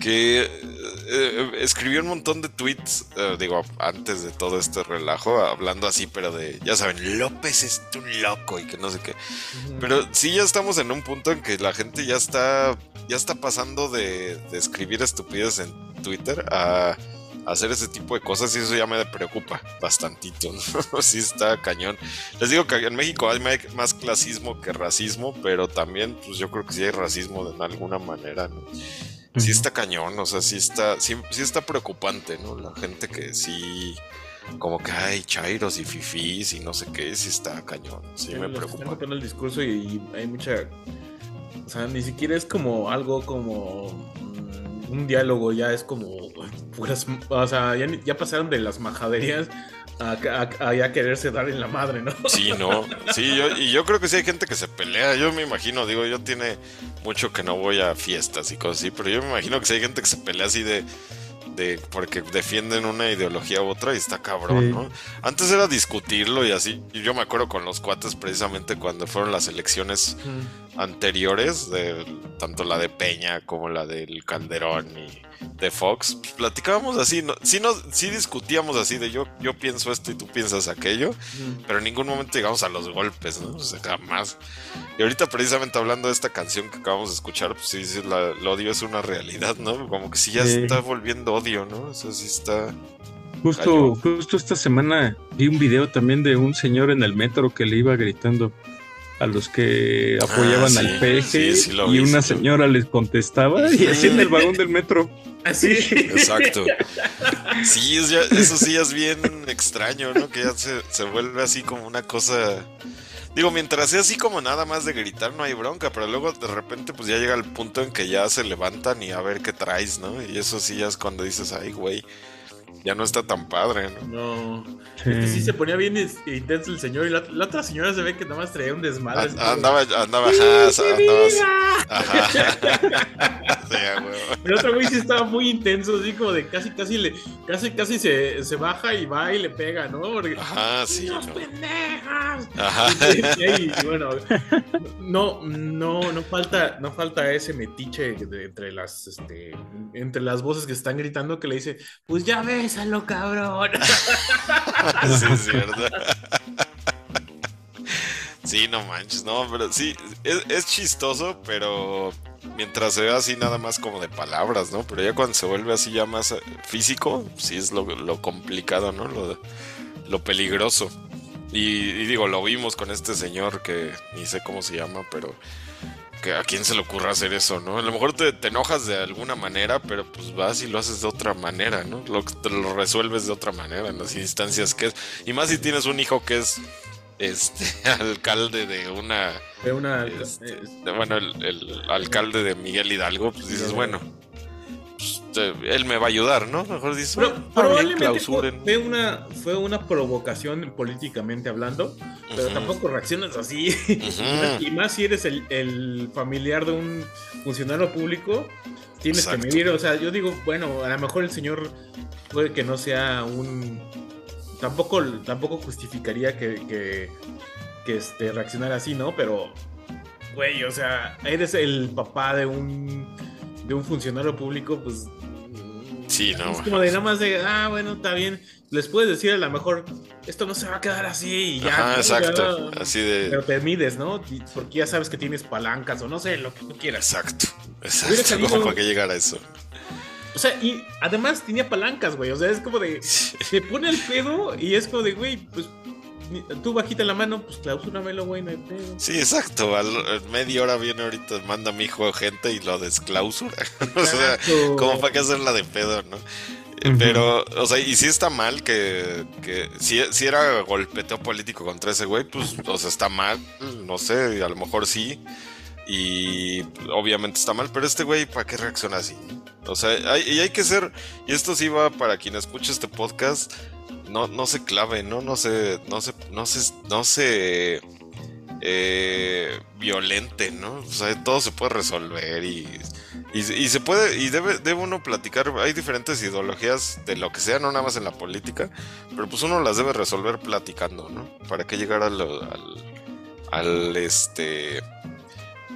que eh, escribió un montón de tweets, eh, digo, antes de todo este relajo, hablando así, pero de, ya saben, López es un loco y que no sé qué. Pero sí ya estamos en un punto en que la gente ya está, ya está pasando de, de escribir estupidez en Twitter a hacer ese tipo de cosas y eso ya me preocupa bastantito. ¿no? sí está cañón. Les digo que en México hay más clasismo que racismo, pero también pues yo creo que sí hay racismo de alguna manera. ¿no? Sí está cañón, o sea, sí está, sí, sí está preocupante, ¿no? La gente que sí... Como que hay chairos y fifís y no sé qué, sí está cañón. Sí me Están preocupa. copiando el discurso y hay mucha. O sea, ni siquiera es como algo como. mm, Un diálogo, ya es como. o sea, ya, ya pasaron de las majaderías a, a- a ya quererse dar en la madre, ¿no? Sí, no. Sí, yo, y yo creo que sí hay gente que se pelea. Yo me imagino, digo, yo tiene mucho que no voy a fiestas y cosas así, pero yo me imagino que sí hay gente que se pelea así de. De porque defienden una ideología u otra y está cabrón, Sí. ¿no? Antes era discutirlo y así. Y yo me acuerdo con los cuates precisamente cuando fueron las elecciones anteriores, de, tanto la de Peña como la del Calderón y de Fox, platicábamos así, ¿no? sí, nos, sí discutíamos así de yo, yo pienso esto y tú piensas aquello, pero en ningún momento llegamos a los golpes, ¿no? O sea, jamás. Y ahorita precisamente hablando de esta canción que acabamos de escuchar, pues sí, sí, la- el odio es una realidad, ¿no? Como que sí ya Sí. está volviendo odio, ¿no? O sea, sí está... Justo, justo esta semana vi un video también de un señor en el metro que le iba gritando a los que apoyaban Ah, sí, al peje sí, sí lo y vi, una sí lo vi. señora les contestaba y así en el vagón del metro. Así. Exacto. Sí, es ya- eso sí es bien extraño, ¿no? Que ya se, se vuelve así como una cosa. Digo, mientras sea así como nada más de gritar, no hay bronca, pero luego de repente, pues ya llega el punto en que ya se levantan y a ver qué traes, ¿no? Y eso sí ya es cuando dices, ay, güey, ya no está tan padre, ¿no? No. Es que sí se ponía bien intenso el señor y la, la otra señora se ve que nada más traía un desmadre. A- como- Andaba, andaba, ajá. Ajá. Sí, a huevo. El otro güey sí estaba muy intenso, así como de casi, casi le, casi, casi se, se baja y va y le pega, ¿no? Porque, Ajá, sí. ¡Los ¿no? pendejas! Ajá. Y, ahí, y bueno, no, no, no falta, no falta ese metiche de- entre las, este, entre las voces que están gritando que le dice, pues ya bésalo, cabrón. Sí, es cierto. Sí, no manches, no, pero sí, es, chistoso, pero mientras se ve así nada más como de palabras, ¿no? Pero ya cuando se vuelve así ya más eh, físico, sí es lo, lo complicado, ¿no? Lo, lo peligroso. Y digo, lo vimos con este señor que ni sé cómo se llama, pero que a quién se le ocurra hacer eso, ¿no? A lo mejor te, te enojas de alguna manera, pero pues vas y lo haces de otra manera, ¿no? Lo, te lo resuelves de otra manera en las instancias que es. Y más si tienes un hijo que es este alcalde de una Fue una. este, eh, de- bueno, el, el alcalde de Miguel Hidalgo, pues dices, bueno, pues, él me va a ayudar, ¿no? Mejor dices, Pero bueno, probablemente fue, clausuren. fue una, fue una provocación políticamente hablando, pero Ujú. tampoco reaccionas así. Y más si eres el, el familiar de un funcionario público, tienes Exacto. que medir. O sea, yo digo, bueno, a lo mejor el señor puede que no sea un. Tampoco, tampoco justificaría que, que, que, este, reaccionara así, ¿no? Pero, güey, o sea, eres el papá de un, de un funcionario público, pues. Sí, no, Es como de nada más de, ah, bueno, está bien. Les puedes decir a lo mejor, esto no se va a quedar así y ya. Ajá, exacto. Ya- Así de. Pero te mides, ¿no? Porque ya sabes que tienes palancas o no sé, lo que tú quieras. Exacto. Exacto. salido- Como para que llegara a eso. O sea, y además tenía palancas, güey. O sea, es como de, se pone el pedo y es como de, güey, pues tú bajita la mano, pues clausúramelo, güey, no hay pedo. Sí, exacto. Al, al media hora viene ahorita, manda a mi hijo gente y lo desclausura. o sea, como para qué hacerla de pedo, ¿no? Eh. Pero, o sea, y sí está mal que, que si, si era golpeteo político contra ese güey, pues, o sea, está mal, no sé, a lo mejor sí. Y obviamente está mal, pero este güey, ¿para qué reacciona así? O sea, y hay que ser, y esto sí va para quien escuche este podcast, no, no se clave, ¿no? No se, no se, no se, eh, violente, ¿no? O sea, todo se puede resolver y, y, y se puede, y debe, debe uno platicar, hay diferentes ideologías de lo que sea, no nada más en la política, pero pues uno las debe resolver platicando, ¿no? Para que llegar al, al, al, este,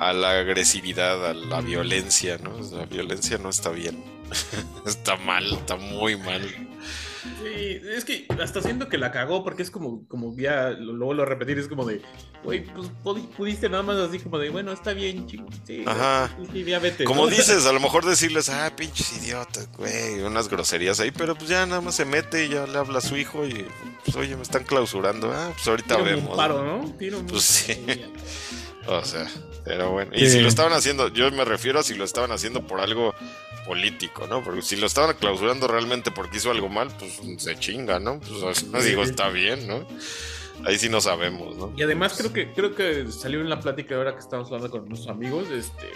a la agresividad, a la violencia, ¿no? La violencia no está bien. está mal, está muy mal. Sí, es que hasta siento que la cagó porque es como, como ya, lo- luego lo repetir, es como de, güey, pues pudi- pudiste nada más así como de, bueno, está bien, chico. Sí, Ajá. sí, ya vete. Como ¿no? dices, a lo mejor decirles, ah, pinches idiotas, güey, unas groserías ahí, pero pues ya nada más se mete y ya le habla a su hijo y, pues oye, me están clausurando, ah, pues ahorita Tira un vemos. paro, ¿no? ¿no? Tira un- Pues. Sí. O sea, pero bueno. Y Sí. si lo estaban haciendo, yo me refiero a si lo estaban haciendo por algo político, ¿no? Porque si lo estaban clausurando realmente porque hizo algo mal, pues se chinga, ¿no? Pues o sea, digo, está bien, ¿no? Ahí sí no sabemos, ¿no? Y además creo que creo que salió en la plática ahora que estamos hablando con nuestros amigos, este,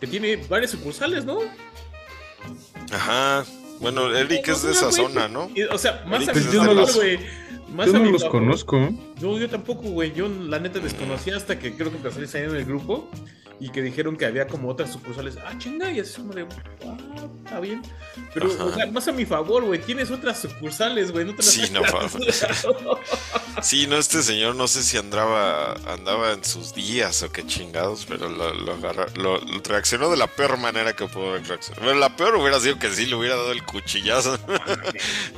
que tiene varias sucursales, ¿no? Ajá. Bueno, Eric es de esa zona, ¿no? y- O sea, más a Pues mi yo no favor, los- güey. Más Yo a no mi los conozco. Yo, yo tampoco, güey. Yo la neta desconocí hasta que creo que empezó a salir en el grupo y que dijeron que había como otras sucursales. Ah, chinga, y así como de, ah, está bien. Pero, Ajá. o sea, más a mi favor, güey. Tienes otras sucursales, güey. No te las Sí, no, Sí, no, este señor no sé si andaba, andaba en sus días o qué chingados, pero lo, lo lo- lo reaccionó de la peor manera que pudo haber reaccionado. Bueno, la peor hubiera sido que sí le hubiera dado el cuchillazo. Pero...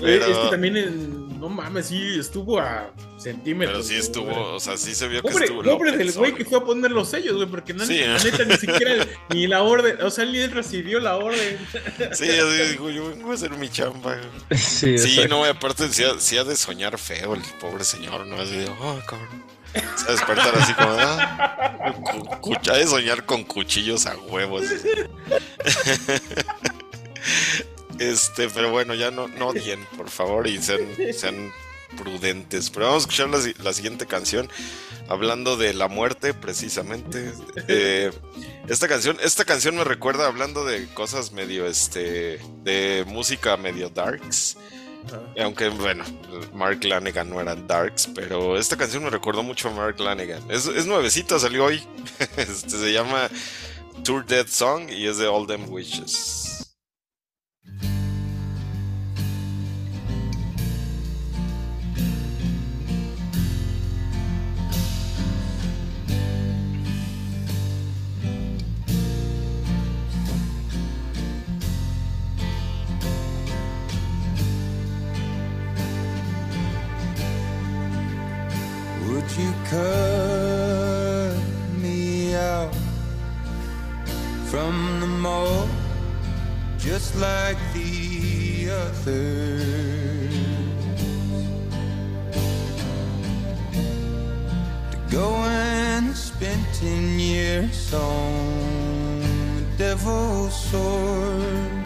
pero, Es que también, en- no mames, sí, estuvo a centímetros. pero sí güey. estuvo, o sea, sí se vio que Pobre, estuvo. lo pobre del pensó, güey que fue a poner los sellos, güey, porque na- Sí, la ¿eh? neta ni siquiera ni la orden, o sea, ni él recibió la orden. Sí, así digo, yo vengo a hacer mi chamba. Sí, no, y aparte sí, ha- sí ha de soñar feo el pobre señor, ¿no? Así de, oh, cabrón. Se va a despertar así como, ah, cu- cuch- ha de soñar con cuchillos a huevos. Este, pero bueno, ya no, no odien, por favor, y sean, sean prudentes. Pero vamos a escuchar la, si- la siguiente canción, hablando de la muerte, precisamente. Eh, esta canción, esta canción me recuerda hablando de cosas medio, este, de música medio darks. Aunque, bueno, Mark Lanegan no era Darks, pero esta canción me recordó mucho a Mark Lanegan. Es, es nuevecita, salió hoy. Este, se llama Tour Dead Song y es de All Them Witches. You cut me out from the mold just like the others? To go and men spent in years on the devil's sword.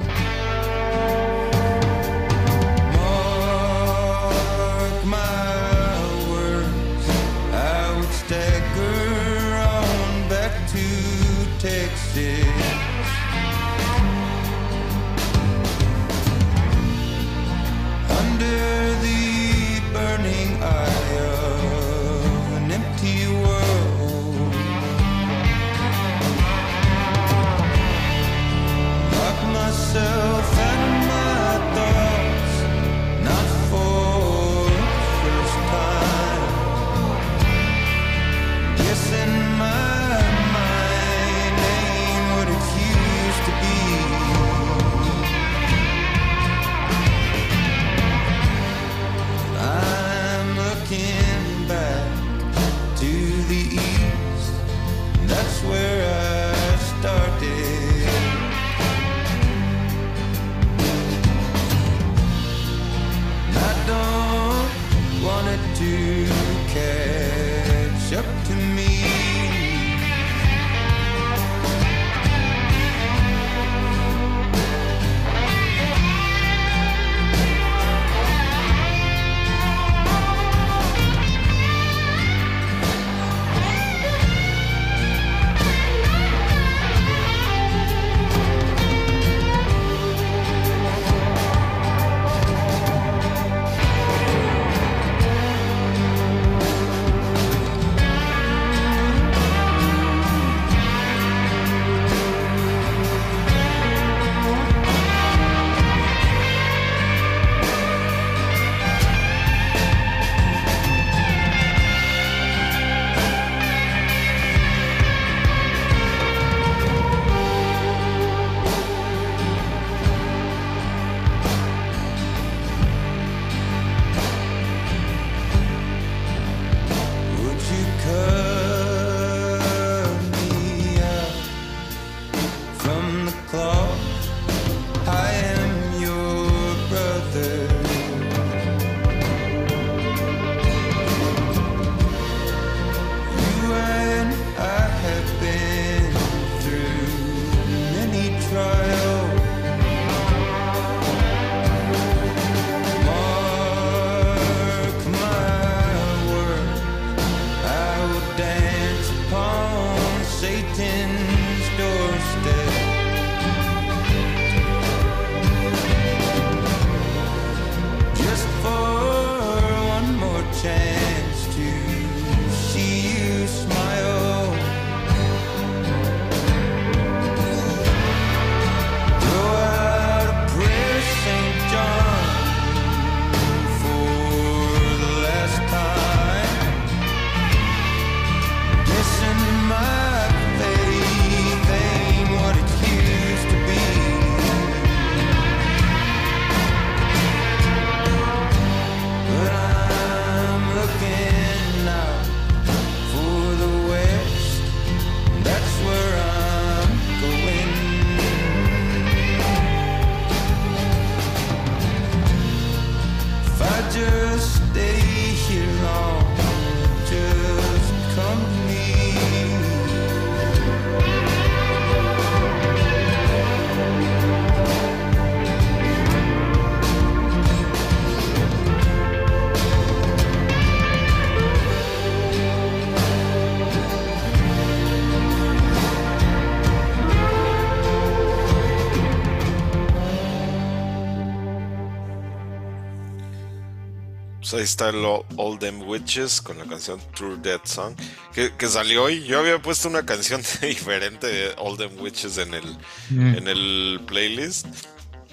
Pues ahí está el All Them Witches con la canción True Dead Song, que, que salió hoy. Yo había puesto una canción diferente de All Them Witches en el, en el playlist.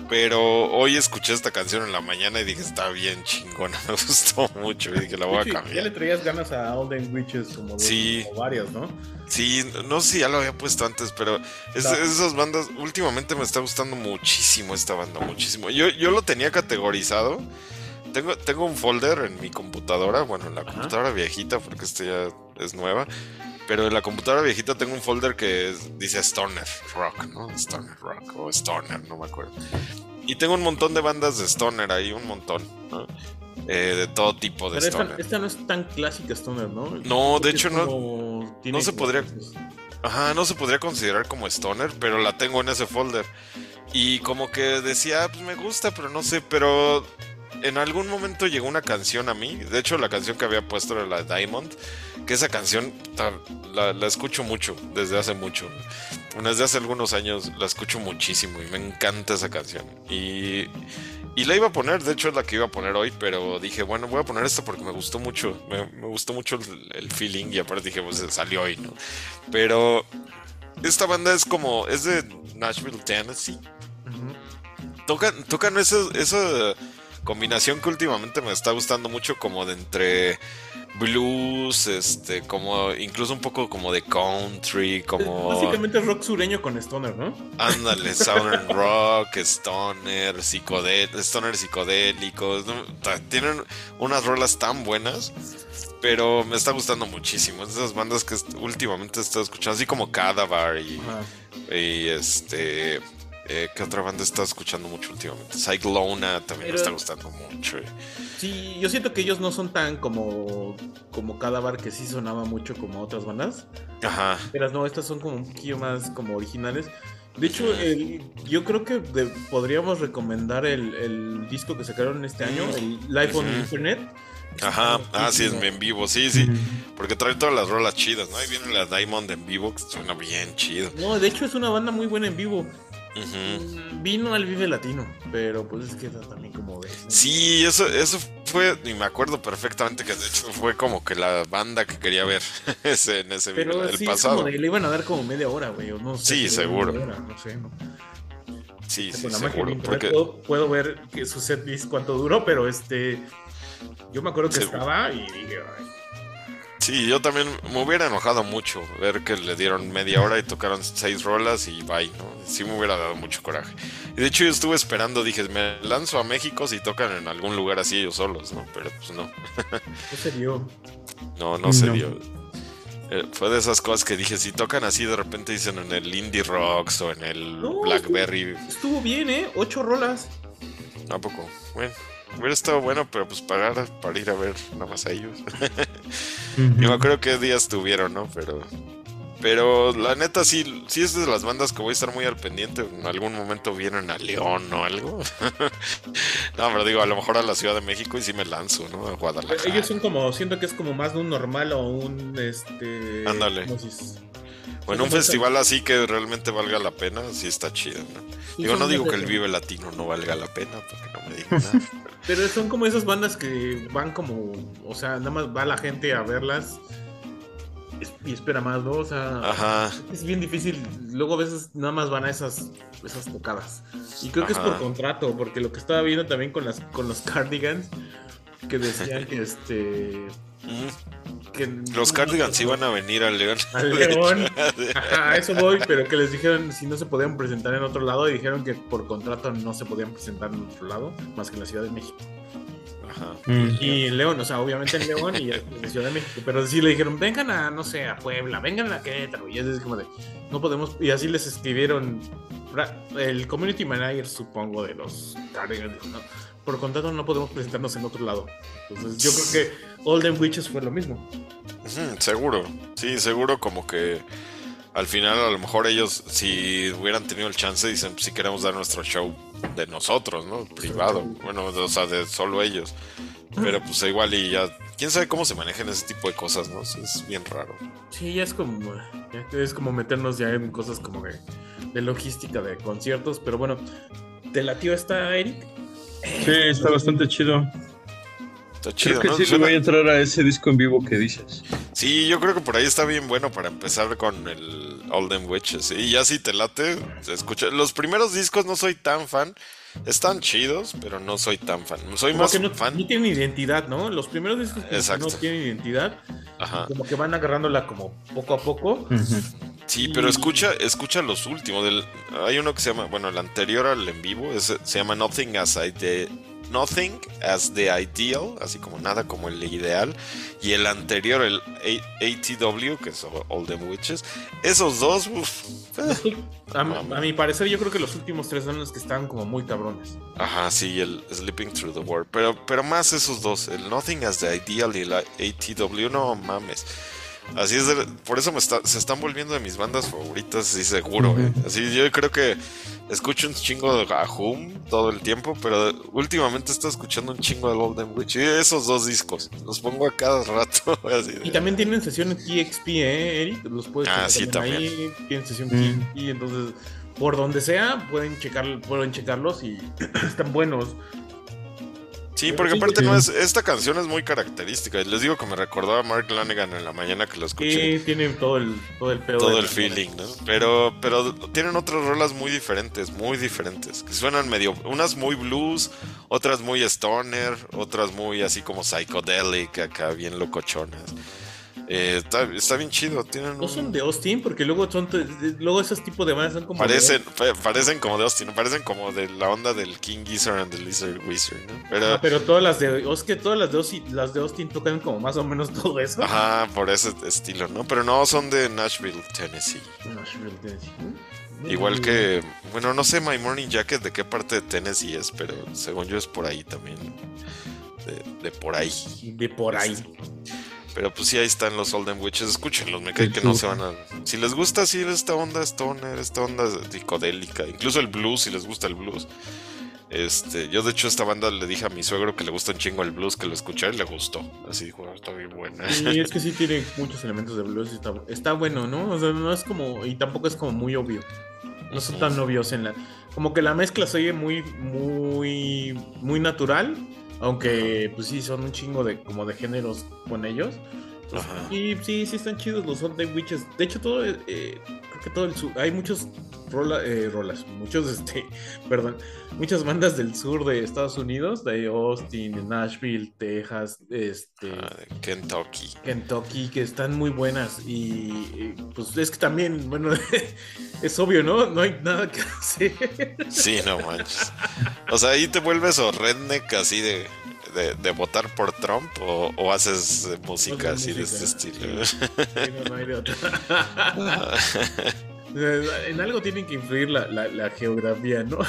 Pero hoy escuché esta canción en la mañana y dije, está bien chingona, me gustó mucho. Y dije, la voy a Sí, ya le cambiar. traías ganas a Olden Witches como, de- Sí. como varias, ¿no? Sí, no sé si ya lo había puesto antes, pero es- esas bandas, últimamente me está gustando muchísimo esta banda, muchísimo. Yo, yo lo tenía categorizado. Tengo, tengo un folder en mi computadora, bueno, en la computadora viejita, porque esta ya es nueva. Pero en la computadora viejita tengo un folder que dice Stoner Rock, ¿no? Stoner Rock o Stoner, no me acuerdo. Y tengo un montón de bandas de Stoner ahí, un montón. ¿no? eh, de todo tipo de Pero esta, stoner. esta no es tan clásica Stoner, ¿no? No, de hecho, no- no se podría- Ajá, no se podría considerar como stoner, pero la tengo en ese folder. Y como que decía, "Ah, pues me gusta, pero no sé, pero en algún momento llegó una canción a mí. De hecho, la canción que había puesto era la Diamond, que esa canción la, la escucho mucho, desde hace mucho. Desde hace algunos años la escucho muchísimo y me encanta esa canción. Y, y la iba a poner, de hecho es la que iba a poner hoy, pero dije, bueno, voy a poner esta porque me gustó mucho. Me, me gustó mucho el, el feeling y aparte dije, pues salió hoy, ¿no? Pero esta banda es como, es de Nashville, Tennessee. Tocan, tocan esa, esa combinación que últimamente me está gustando mucho, como de entre blues, este, como incluso un poco como de country, como Básicamente rock sureño con Stoner, ¿no? ándale, southern rock, stoner, stoner psicodélicos, tienen unas rolas tan buenas. Pero me está gustando muchísimo. Es de esas bandas que últimamente he estado escuchando, así como Cadaver y, y este. Eh, ¿Qué otra banda estado escuchando mucho últimamente? Cyclona también me está gustando mucho. Sí, yo siento que ellos no son tan como como Cadaver que sí sonaba mucho como otras bandas. Ajá. Pero no, estas son como un poquillo más como originales. De hecho, el- yo creo que de- podríamos recomendar el, el disco que sacaron este año, el Live on Ujú. Internet. Ajá. Está Ah, sí, es en vivo. Sí, sí. Porque trae todas las rolas chidas, ¿no? Ahí viene la Diamond en vivo, que suena bien chido. No, de hecho es una banda muy buena en vivo. Vino al Vive Latino, pero pues es que era también como de... Sí, eso, eso fue, y me acuerdo perfectamente que de hecho fue como que la banda que quería ver ese, en ese Pero video, el sí, es pasado. como de, le iban a dar como media hora, güey, o no sé. Sí, seguro. hora, no sé, ¿no? Sí, sí, seguro. Porque, puedo, puedo ver que su set list cuánto duró, pero este... Yo me acuerdo que Seguro. estaba y dije, "Ay, sí, yo también me hubiera enojado mucho ver que le dieron media hora y tocaron seis rolas y bye, ¿no? Sí me hubiera dado mucho coraje. Y de hecho yo estuve esperando, dije, me lanzo a México si tocan en algún lugar así ellos solos, ¿no? Pero pues no, no se dio. no, no se No. dio. Eh, fue de esas cosas que dije, si tocan así de repente dicen en el Indie Rocks o en el No, Blackberry, Estuvo bien, ¿eh? Ocho rolas. ¿a poco? Bueno, hubiera estado bueno, pero pues pagar para ir a ver nada más a ellos. Yo me acuerdo qué días tuvieron, ¿no? Pero. Pero la neta sí, sí es de las bandas que voy a estar muy al pendiente. En algún momento vienen a León o algo. no, pero digo, a lo mejor a la Ciudad de México y sí me lanzo, ¿no? A Guadalajara. Ellos son como, siento que es como más de un normal o un, este... Ándale. O en un festival así que realmente valga la pena, sí está chido, ¿no? Digo, no digo que el Vive Latino no valga la pena, porque no me digan nada. Pero son como esas bandas que van como, o sea, nada más va la gente a verlas y espera más, ¿no? O sea, Ajá. es bien difícil. Luego a veces nada más van a esas, esas tocadas. Y creo que es por contrato, porque lo que estaba viendo también con las con los cardigans, que decían que este... Que Los Cardigans iban a venir a León. Al. León. Ajá, a eso voy, pero que les dijeron si no se podían presentar en otro lado y dijeron que por contrato no se podían presentar en otro lado, más que en la Ciudad de México. Ajá. Mm. Y en León, o sea, obviamente en León y en la Ciudad de México, pero sí le dijeron, vengan a, no sé, a Puebla, vengan a Querétaro, y es así como de, no podemos, y así les escribieron, el community manager, supongo, de los Cardigans, dijo, no, por contrato no podemos presentarnos en otro lado. Entonces yo creo que Olden Witches fue lo mismo. Seguro, sí, seguro como que al final a lo mejor ellos si hubieran tenido el chance dicen si queremos dar nuestro show de nosotros, ¿no? Privado, bueno, o sea, de solo ellos. Pero pues igual y ya, quién sabe cómo se manejan ese tipo de cosas, ¿no? Sí, Es bien raro. Sí, ya es como, ya es como meternos ya en cosas como de, de logística de conciertos, pero bueno, ¿te latió esta, Eric? Sí, está bastante chido. Está chido, Creo que ¿no? sí le voy a entrar a ese disco en vivo que dices. Sí, yo creo que por ahí está bien bueno para empezar con el Olden Witches. Y ya si te late, se escucha. Los primeros discos no soy tan fan. Están chidos, pero no soy tan fan. Soy Como más que no, fan. no tienen identidad, ¿no? Los primeros discos Exacto. no tienen identidad, Ajá. como que van agarrándola como poco a poco. Sí, pero escucha, escucha los últimos. Del, hay uno que se llama, bueno, el anterior al en vivo, se llama Nothing As I Did, Nothing as the Ideal, así como nada como el ideal, y el anterior, el A- ATW, que es All Them Witches. Esos dos, uf, eh, A, a mi parecer, yo creo que los últimos tres son los que están como muy cabrones. Ajá, sí, el Sleeping Through the World. Pero, pero más esos dos, el Nothing as the Ideal y el ATW, no mames. Así es, de- por eso me está- se están volviendo de mis bandas favoritas, sí, seguro. eh. Así yo creo que escucho un chingo de Gahum todo el tiempo, pero últimamente estoy escuchando un chingo de Golden Witch. Y esos dos discos, los pongo a cada rato. así de- Y también tienen sesión TXP, ¿eh, Eric? Los puedes Ah, sí, Ahí tienen sesión Mm. TXP, entonces, por donde sea, pueden, checar, pueden checarlos y están buenos. Sí, porque Sí, aparte sí. no es, esta canción es muy característica. Les digo que me recordó a Mark Lanigan en la mañana que lo escuché. Y tienen todo el, todo el pedo. todo de- el feeling, ¿no? Pero, pero tienen otras rolas muy diferentes, muy diferentes, que suenan medio, unas muy blues, otras muy stoner, otras muy así como psychedelic, acá bien locochonas. Eh, está, está bien chido, tienen No un- son de Austin, porque luego son luego esos tipos de bandas son como. parecen, pa- parecen como de Austin, parecen como de la onda del King Gizzard and the Lizard Wizard, ¿no? Pero, Ah, pero todas las de. Es que todas las de Austin, las de Austin tocan como más o menos todo eso. ajá, por ese estilo, ¿no? Pero no, son de Nashville, Tennessee. Nashville, Tennessee. Igual que, bueno, no sé My Morning Jacket de qué parte de Tennessee es, pero según yo es por ahí también. De, de por ahí. De por ahí. Pero pues sí, ahí están los Olden Witches. Escúchenlos, me cae que no se van a. Si les gusta así esta onda stoner, esta onda psicodélica, incluso el blues, si les gusta el blues. Este, yo de hecho esta banda le dije a mi suegro que le gusta un chingo el blues, que lo escuché y le gustó. Así dijo, "Ah, está bien buena. Y es que sí tiene muchos elementos de blues y está, está bueno, ¿no? O sea, no es como. Y tampoco es como muy obvio. No son tan obvios en la. Como que la mezcla se oye muy, muy, muy natural. Aunque, pues sí, son un chingo de como de géneros con ellos. Pues, y sí, sí están chidos los Day Witches. De hecho, todo, eh, que todo el sur, hay muchos rola- eh, rolas, muchos, este, perdón, muchas bandas del sur de Estados Unidos, de Austin, de Nashville, Texas, este, Ah, Kentucky. Kentucky, que están muy buenas. Y, y, pues es que también, bueno, es obvio, ¿no? No hay nada que hacer. Sí, no manches. O sea, ahí te vuelves o redneck así de, de, de votar por Trump o, o haces música así de este estilo. Sí, no, no hay de otra. En algo tienen que influir la, la- la geografía, ¿no?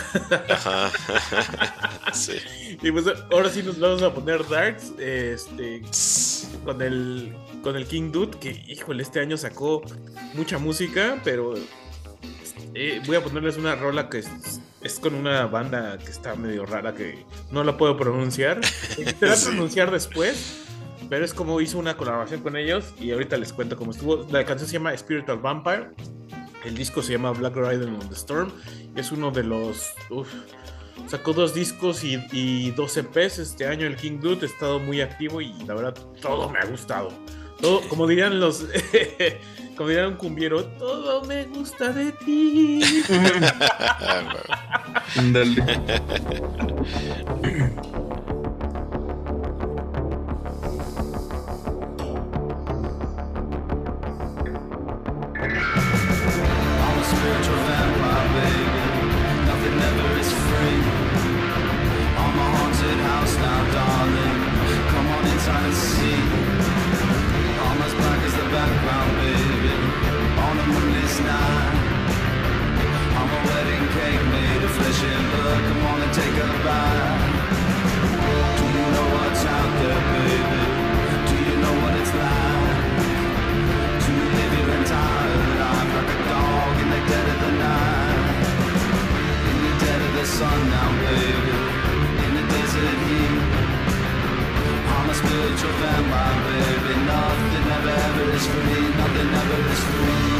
Ajá. Sí. Y pues ahora sí nos vamos a poner darks, este, con el, con el King Dude, que híjole, este año sacó mucha música, pero eh, voy a ponerles una rola que es, es con una banda que está medio rara, que no la puedo pronunciar. Te la Sí. pronunciar después, pero es como hizo una colaboración con ellos y ahorita les cuento cómo estuvo. La canción se llama Spiritual Vampire. El disco se llama Black Riding on the Storm. Es uno de los. uf, sacó dos discos y, y dos EPs este año. El King Dude ha estado muy activo y la verdad todo me ha gustado. Todo, como dirían los. como dirían un cumbiero, todo me gusta de ti. Dale. And blood. Come on and take a bite. Do you know what's out there, baby? Do you know what it's like? To live your entire life like a dog in the dead of the night. In the dead of the sun now, baby. In the desert heat. I'm a spiritual vampire, baby. Nothing ever, ever is free. Nothing ever is free.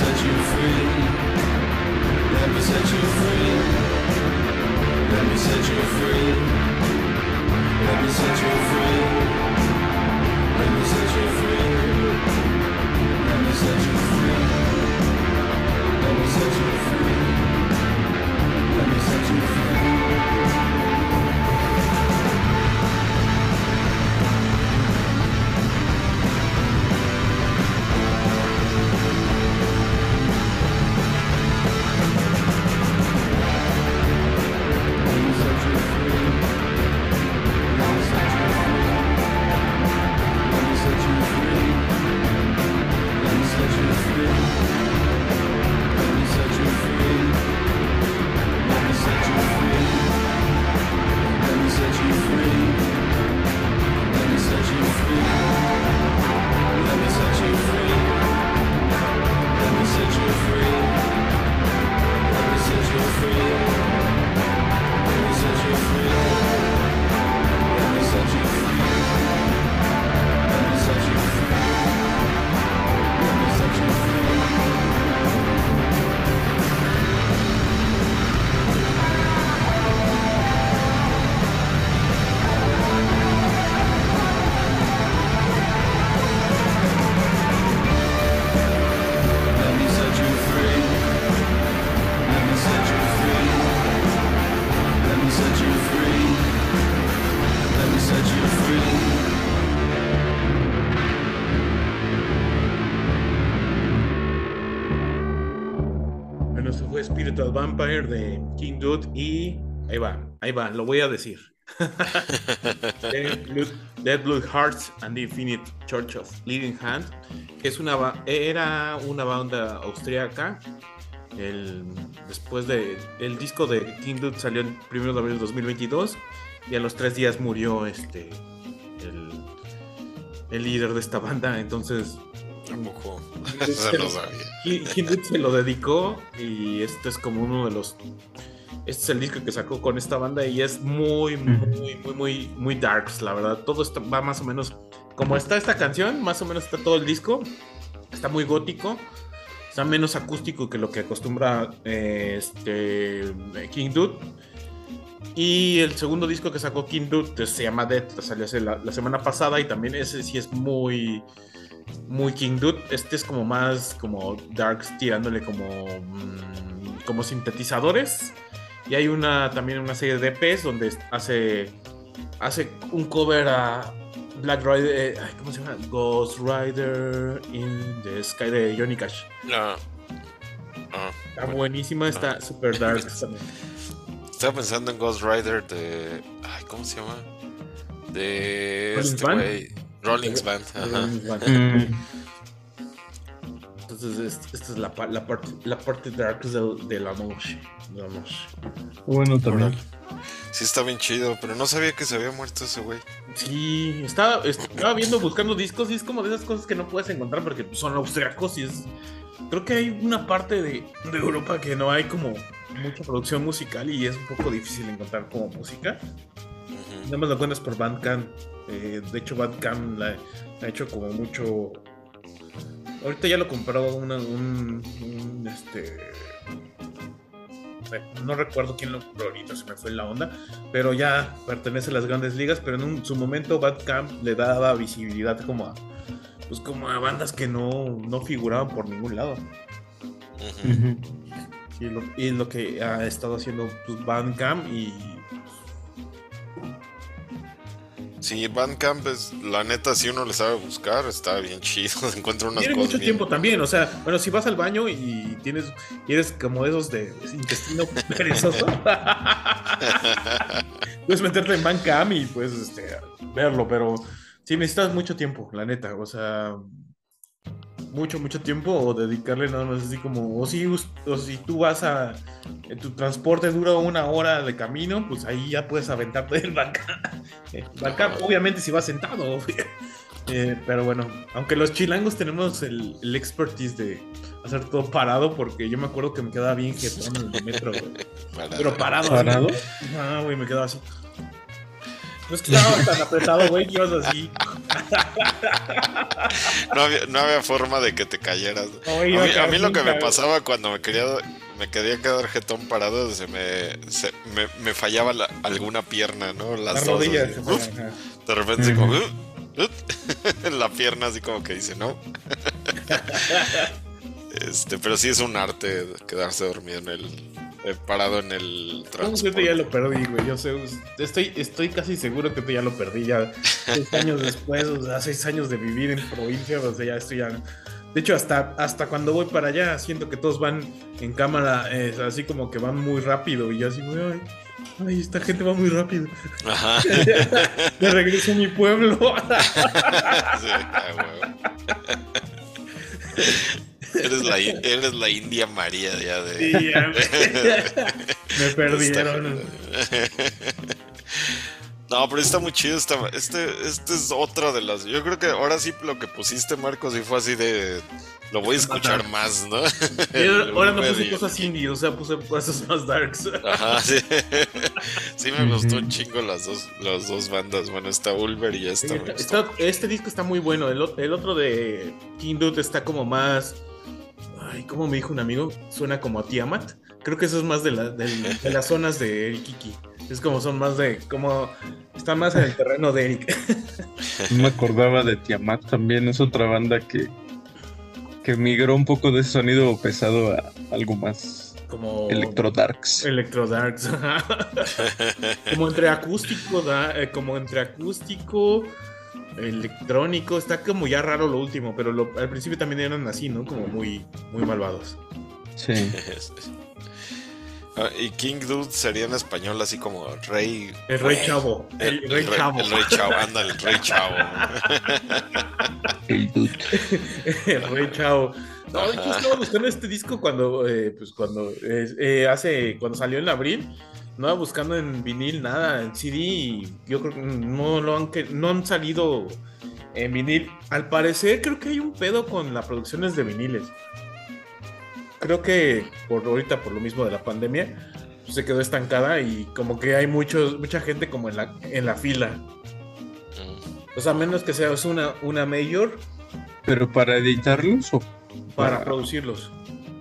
set you free. Let me set you free. Let me set you free. Let me set you free. Let me set you free. Let me set you free. Vampire de King Dude y ahí va, ahí va, lo voy a decir. Dead Blood Hearts and the Infinite Church of Leading Hand, que es una, era una banda austríaca. El, después de el disco de King Dude salió el 1 de abril de 2022 y a los tres días murió este el, el líder de esta banda. Entonces Tampoco se lo sabía. Kindred se lo dedicó y este es como uno de los este es el disco que sacó con esta banda y es muy muy muy muy muy darks la verdad. Todo esto va más o menos como está esta canción más o menos está todo el disco. Está muy gótico está menos acústico que lo que acostumbra eh, este King Dude y el segundo disco que sacó King Dude se llama Death salió hace la, la semana pasada y también ese sí es muy muy King Dude. Este es como más como darks tirándole como mm, como sintetizadores. Y hay una también una serie de EPs donde hace hace un cover a Black Rider, eh, ¿cómo se llama? Ghost Rider in the Sky de Johnny Cash. No. Está buenísima, está super dark también. estaba pensando en Ghost Rider de. Ay, ¿cómo se llama? De. Este güey. Rollins Band. Ajá. Mm, Entonces, es- esta es la, pa- la parte la parte dark del- de la noche. de la noche. bueno, también. Sí, está bien chido, pero no sabía que se había muerto ese güey. Sí, estaba, estaba viendo, buscando discos y es como de esas cosas que no puedes encontrar porque son austriacos y es... Creo que hay una parte de, de Europa que no hay como mucha producción musical y es un poco difícil encontrar como música. Nada más lo encuentras por Bandcamp. Eh, de hecho, Bandcamp la, ha hecho como mucho... Ahorita ya lo compró una- un, un, este... eh, No recuerdo quién lo compró ahorita, se me fue la onda, pero ya pertenece a las grandes ligas, pero en un- su momento Bandcamp le daba visibilidad como a, pues como a bandas que no, no figuraban por ningún lado. Y lo, y lo que ha estado haciendo pues, Bandcamp y Sí, Bandcamp es, la neta, si uno le sabe buscar, está bien chido. Encuentra unas tiene cosas mucho bien- tiempo también, o sea, bueno, si vas al baño y tienes, y eres como esos de intestino perezoso, puedes meterte en Bandcamp y pues este, verlo, pero sí necesitas mucho tiempo, la neta, o sea, mucho, mucho tiempo o dedicarle nada más así como, o si, o si tú vas a, en tu transporte dura una hora de camino, pues ahí ya puedes aventarte el. Eh, Bandcamp, obviamente si vas sentado, obvio. Eh, pero bueno, aunque los chilangos tenemos el, el expertise de hacer todo parado, porque yo me acuerdo que me quedaba bien jetón en el metro, güey. Pero parado. ¿Parado? Ah, güey, me quedaba así. No es que estaba tan apretado, güey, que ibas así. No había, no había forma de que te cayeras. No, a, mí, a lo que me pasaba cuando me quería me quería quedar jetón parado, se me, se- me, me fallaba la- alguna pierna, ¿no? Las Las dos, rodillas. así. Uf, de repente así como... "Uh, uh", la pierna así como que dice, ¿no? este, pero sí es un arte quedarse dormido en el... eh, parado en el No, transporte. yo te ya lo perdí, güey. Yo sé, estoy, estoy casi seguro que tú ya lo perdí ya seis años después, o sea, seis años de vivir en provincia, o sea, ya estoy ya. De hecho, hasta, hasta cuando voy para allá, siento que todos van en cámara, eh, así como que van muy rápido. Y yo así, güey, ay, ay, esta gente va muy rápido. Ajá. Me regreso a mi pueblo. Sí. Eres, la, eres la India María ya de... Y ya me, me perdieron. No, pero está muy chido. Está, este, este es otra de las. Yo creo que ahora sí lo que pusiste, Marcos, sí fue así de. Lo voy a escuchar más, ¿no? Ahora, no puse cosas indie, o sea, puse cosas más darks. Ajá, sí. Sí me gustó un chingo las dos, las dos bandas. Bueno, está Ulver y esta. Está- está- este disco está muy bueno. El, el otro de King Dude está como más. Ay, como me dijo un amigo, suena como a Tiamat. Creo que eso es más de, la- del- de las zonas de Eric Kiki. Es como son más de. como. Está más en el terreno de Eric. No me acordaba de Tiamat también, es otra banda que, que migró un poco de ese sonido pesado a algo más Como. electro darks. Electro Darks. como entre acústico, da- eh, como entre acústico, electrónico. Está como ya raro lo último, pero lo- al principio también eran así, ¿no? Como muy, muy malvados. Sí. Ah, y King Dude sería en español así como Rey. El Rey Chavo. El, Rey Chavo. El Rey Chavo, anda, el Rey Chavo. El dude. El Rey Chavo. No, hecho, estaba buscando este disco cuando, eh, pues cuando eh, eh, hace, cuando salió en abril. No estaba buscando en vinil nada, en CD. y Yo creo que no lo han, que- no han salido en vinil. Al parecer, creo que hay un pedo con las producciones de viniles. Creo que por ahorita, por lo mismo de la pandemia, pues, se quedó estancada y como que hay muchos, mucha gente como en la, en la fila. Mm. O sea, a menos que seas una, una mayor Pero para editarlos o para Para- producirlos.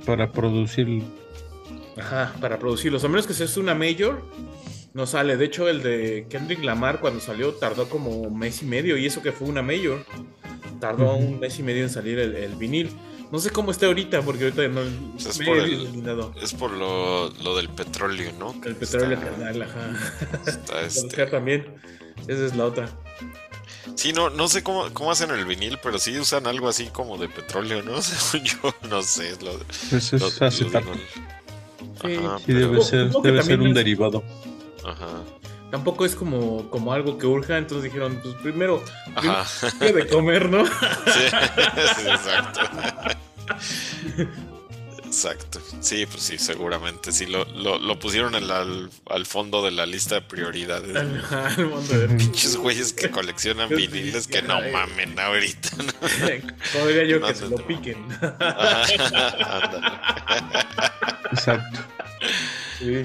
para producirlo. Ajá, para producirlos. A menos que seas una major, no sale. De hecho, el de Kendrick Lamar cuando salió tardó como un mes y medio. Y eso que fue una major. Tardó un mes y medio en salir el, el vinil. No sé cómo esté ahorita, porque ahorita no Pues es me por he el- eliminado. Es por lo, lo del petróleo, ¿no? El petróleo Está- carnal, ajá. está, este, también. Esa es la otra. Sí, no, no sé cómo, cómo hacen el vinil, pero sí usan algo así como de petróleo, ¿no? Yo, no sé. Lo, Pues es lo acetato. digo. Sí, Ajá, Sí, pero- debe ser, debe ser un es- derivado. Ajá, Tampoco es como, como algo que urja. Entonces dijeron, pues primero, ajá. ¿qué de comer, no? Sí, sí, exacto. Exacto. Sí, pues sí, seguramente. Sí, lo, lo, lo pusieron al, al fondo de la lista de prioridades. al, al mundo de Pinches güeyes que coleccionan viniles que no mamen ahorita. ¿no? Yo, que No, se lo piquen. Exacto. Sí.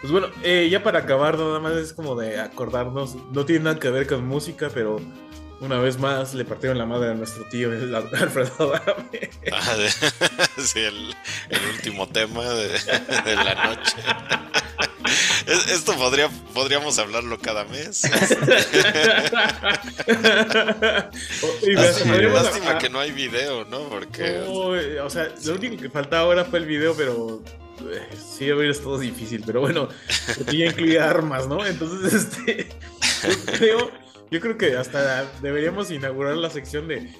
Pues bueno, eh, ya para acabar, nada más es como de acordarnos. No tiene nada que ver con música, pero una vez más le partieron la madre a nuestro tío, el Alfredo Adame. Ah, de- sí, el, el último tema de, de la noche. Es- Esto podría, podríamos hablarlo cada mes. y. Lástima que no hay video, ¿no? Porque no, o sea, lo único que faltaba ahora fue el video, pero eh, sí hubiera estado difícil. Pero bueno, porque ya incluía armas, ¿no? Entonces, este, yo creo, yo creo que hasta deberíamos inaugurar la sección de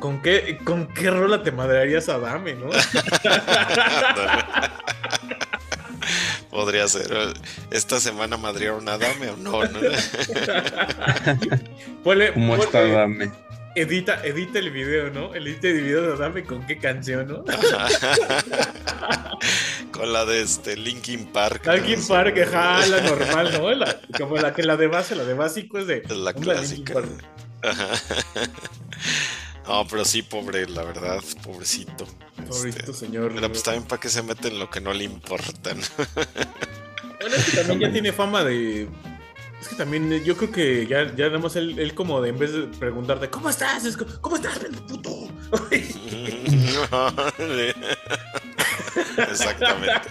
¿con qué, con qué rola te madrearías a Dame, no? podría ser. ¿Esta semana madrearon a Dame o no? no? Ponle- ¿Cómo ponle- está Dame? Edita, edita el video, ¿no? Edita el video de Dame con qué canción, ¿no? Con la de este Linkin Park. ¿no? Alguien para que jala normal, ¿no? La- como la que la de base, la de básico es de. Es la Linkin clásica. Park. Ajá. No, pero sí, pobre, la verdad, pobrecito. Pobrecito Este, señor. Pero pues también para que se mete en lo que no le importa, ¿no? Bueno, es que también ya tiene fama de. Es que también eh, yo creo que ya, ya nada más él, él como de en vez de preguntarte, ¿cómo estás? Es ¿Cómo estás, puto? Exactamente.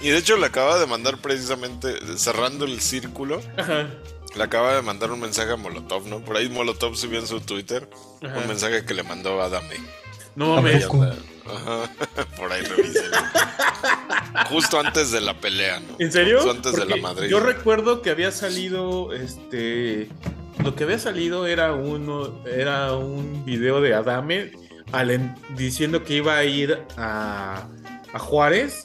Y de hecho le acaba de mandar precisamente, cerrando el círculo, Ajá. le acaba de mandar un mensaje a Molotov, ¿no? Por ahí Molotov subió en su Twitter Ajá. un mensaje que le mandó a Adame. No ¿A mames. Por ahí revísenlo. Justo antes de la pelea, ¿no? ¿En serio? Justo antes de la Madrid. Yo recuerdo que había salido, este, lo que había salido era uno, era un video de Adame al diciendo que iba a ir a, a Juárez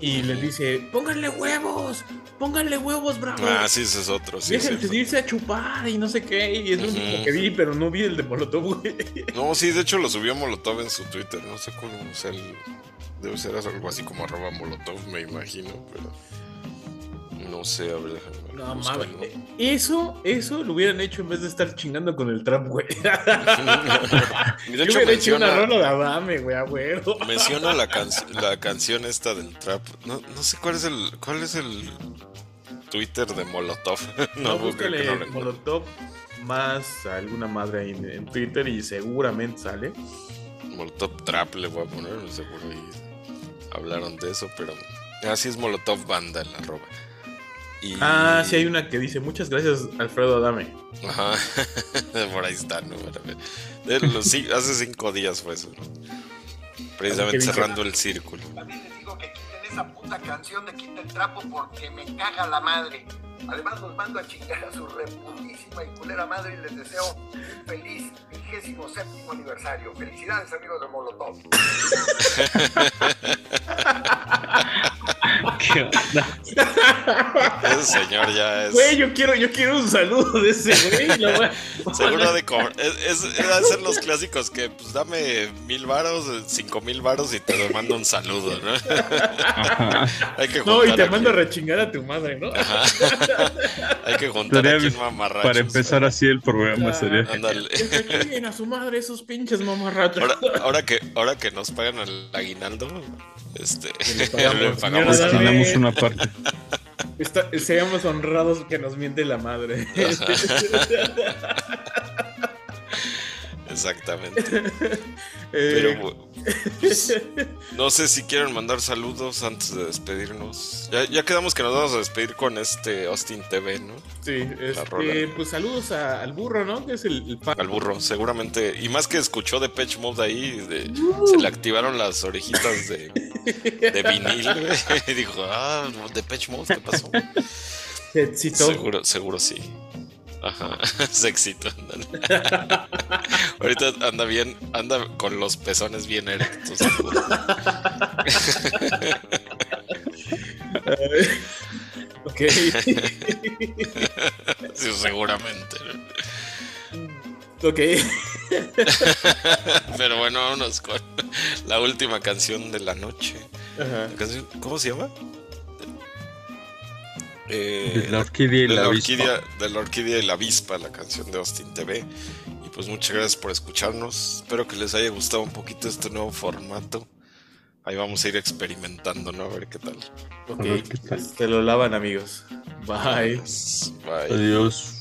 y les dice, pónganle huevos, pónganle huevos, bravo. Ah, sí, ese es otro. Sí, Dejen sí. irse a chupar y no sé qué, y es lo único que vi, pero no vi el de Molotov, güey. No, sí, de hecho lo subió Molotov en su Twitter. No sé cómo es el. Debe ser algo así como arroba Molotov, me imagino, pero. No sé, a ver, déjame No mames. Eso, eso lo hubieran hecho en vez de estar chingando con el trap, güey. Y Yo hubiera hecho una rola de Adame, güey, a huevo. menciona la, la canción esta del trap. No, no sé cuál es el cuál es el Twitter de Molotov. No, no, búscale creo que no lo Molotov más alguna madre ahí en, en Twitter y seguramente sale. Molotov Trap le voy a poner, seguro ahí hablaron de eso, pero así es Molotov Banda el arroba. Y- Ah, sí hay una que dice, muchas gracias Alfredo Adame. Ajá, por ahí está, ¿no? De los hace cinco días fue eso, ¿no? Precisamente cerrando el círculo. También les digo que quiten esa puta canción de Quita el Trapo porque me caga la madre. Además los mando a chingar a su reputísima y culera madre y les deseo un feliz vigésimo séptimo aniversario. Felicidades amigos de Molotov. ¿Qué onda? Ese señor ya es. Güey, yo quiero, yo quiero un saludo de ese güey. lo voy a- Seguro de cobrar. Es, es, es hacer los clásicos que, pues dame mil varos, eh, cinco mil varos y te mando un saludo, ¿no? Ajá. Hay que No, y te aquí- mando a rechingar a tu madre, ¿no? Ajá. Hay que juntar Sería- aquí mamarrachos. Para empezar así el programa sería Ándale. Que se chinguen a su madre esos pinches mamarrachos. Ahora, ahora que ahora que nos pagan el aguinaldo, este le pagamos. pagamos tenemos una parte. Está- seamos honrados que nos miente la madre. Exactamente. Eh, Pero pues, no sé si quieren mandar saludos antes de despedirnos. Ya, ya quedamos que nos vamos a despedir con este Austin TV, ¿no? sí, este, pues saludos a- al burro, ¿no? Que es el, el fan. Al burro, seguramente. Y más que escuchó de Patch Mode ahí, de- se le activaron las orejitas de, de vinil. güey, Y dijo, ah, de Patch Mode, ¿qué pasó? Se excitó. Seguro, seguro sí. Ajá, se excitó. Ahorita anda bien, anda con los pezones bien erectos. ok. Sí, seguramente. ok. Pero bueno, vámonos con la última canción de la noche. Ajá. La canción- ¿Cómo se llama? Eh, De la orquídea y de la la avispa. orquídea, de la orquídea y la avispa, la canción de Austin TV. Y pues muchas gracias por escucharnos. Espero que les haya gustado un poquito este nuevo formato. Ahí vamos a ir experimentando, ¿no? A ver qué tal. Ok. Ver qué tal. Se lo lavan, amigos. Bye. Bye. Adiós.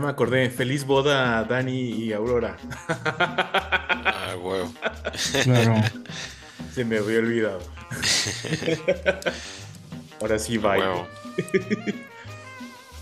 Ya me acordé. Feliz boda a Dani y Aurora. Ah, huevo. Claro. Se me había olvidado. Ahora sí, bye. Huevo.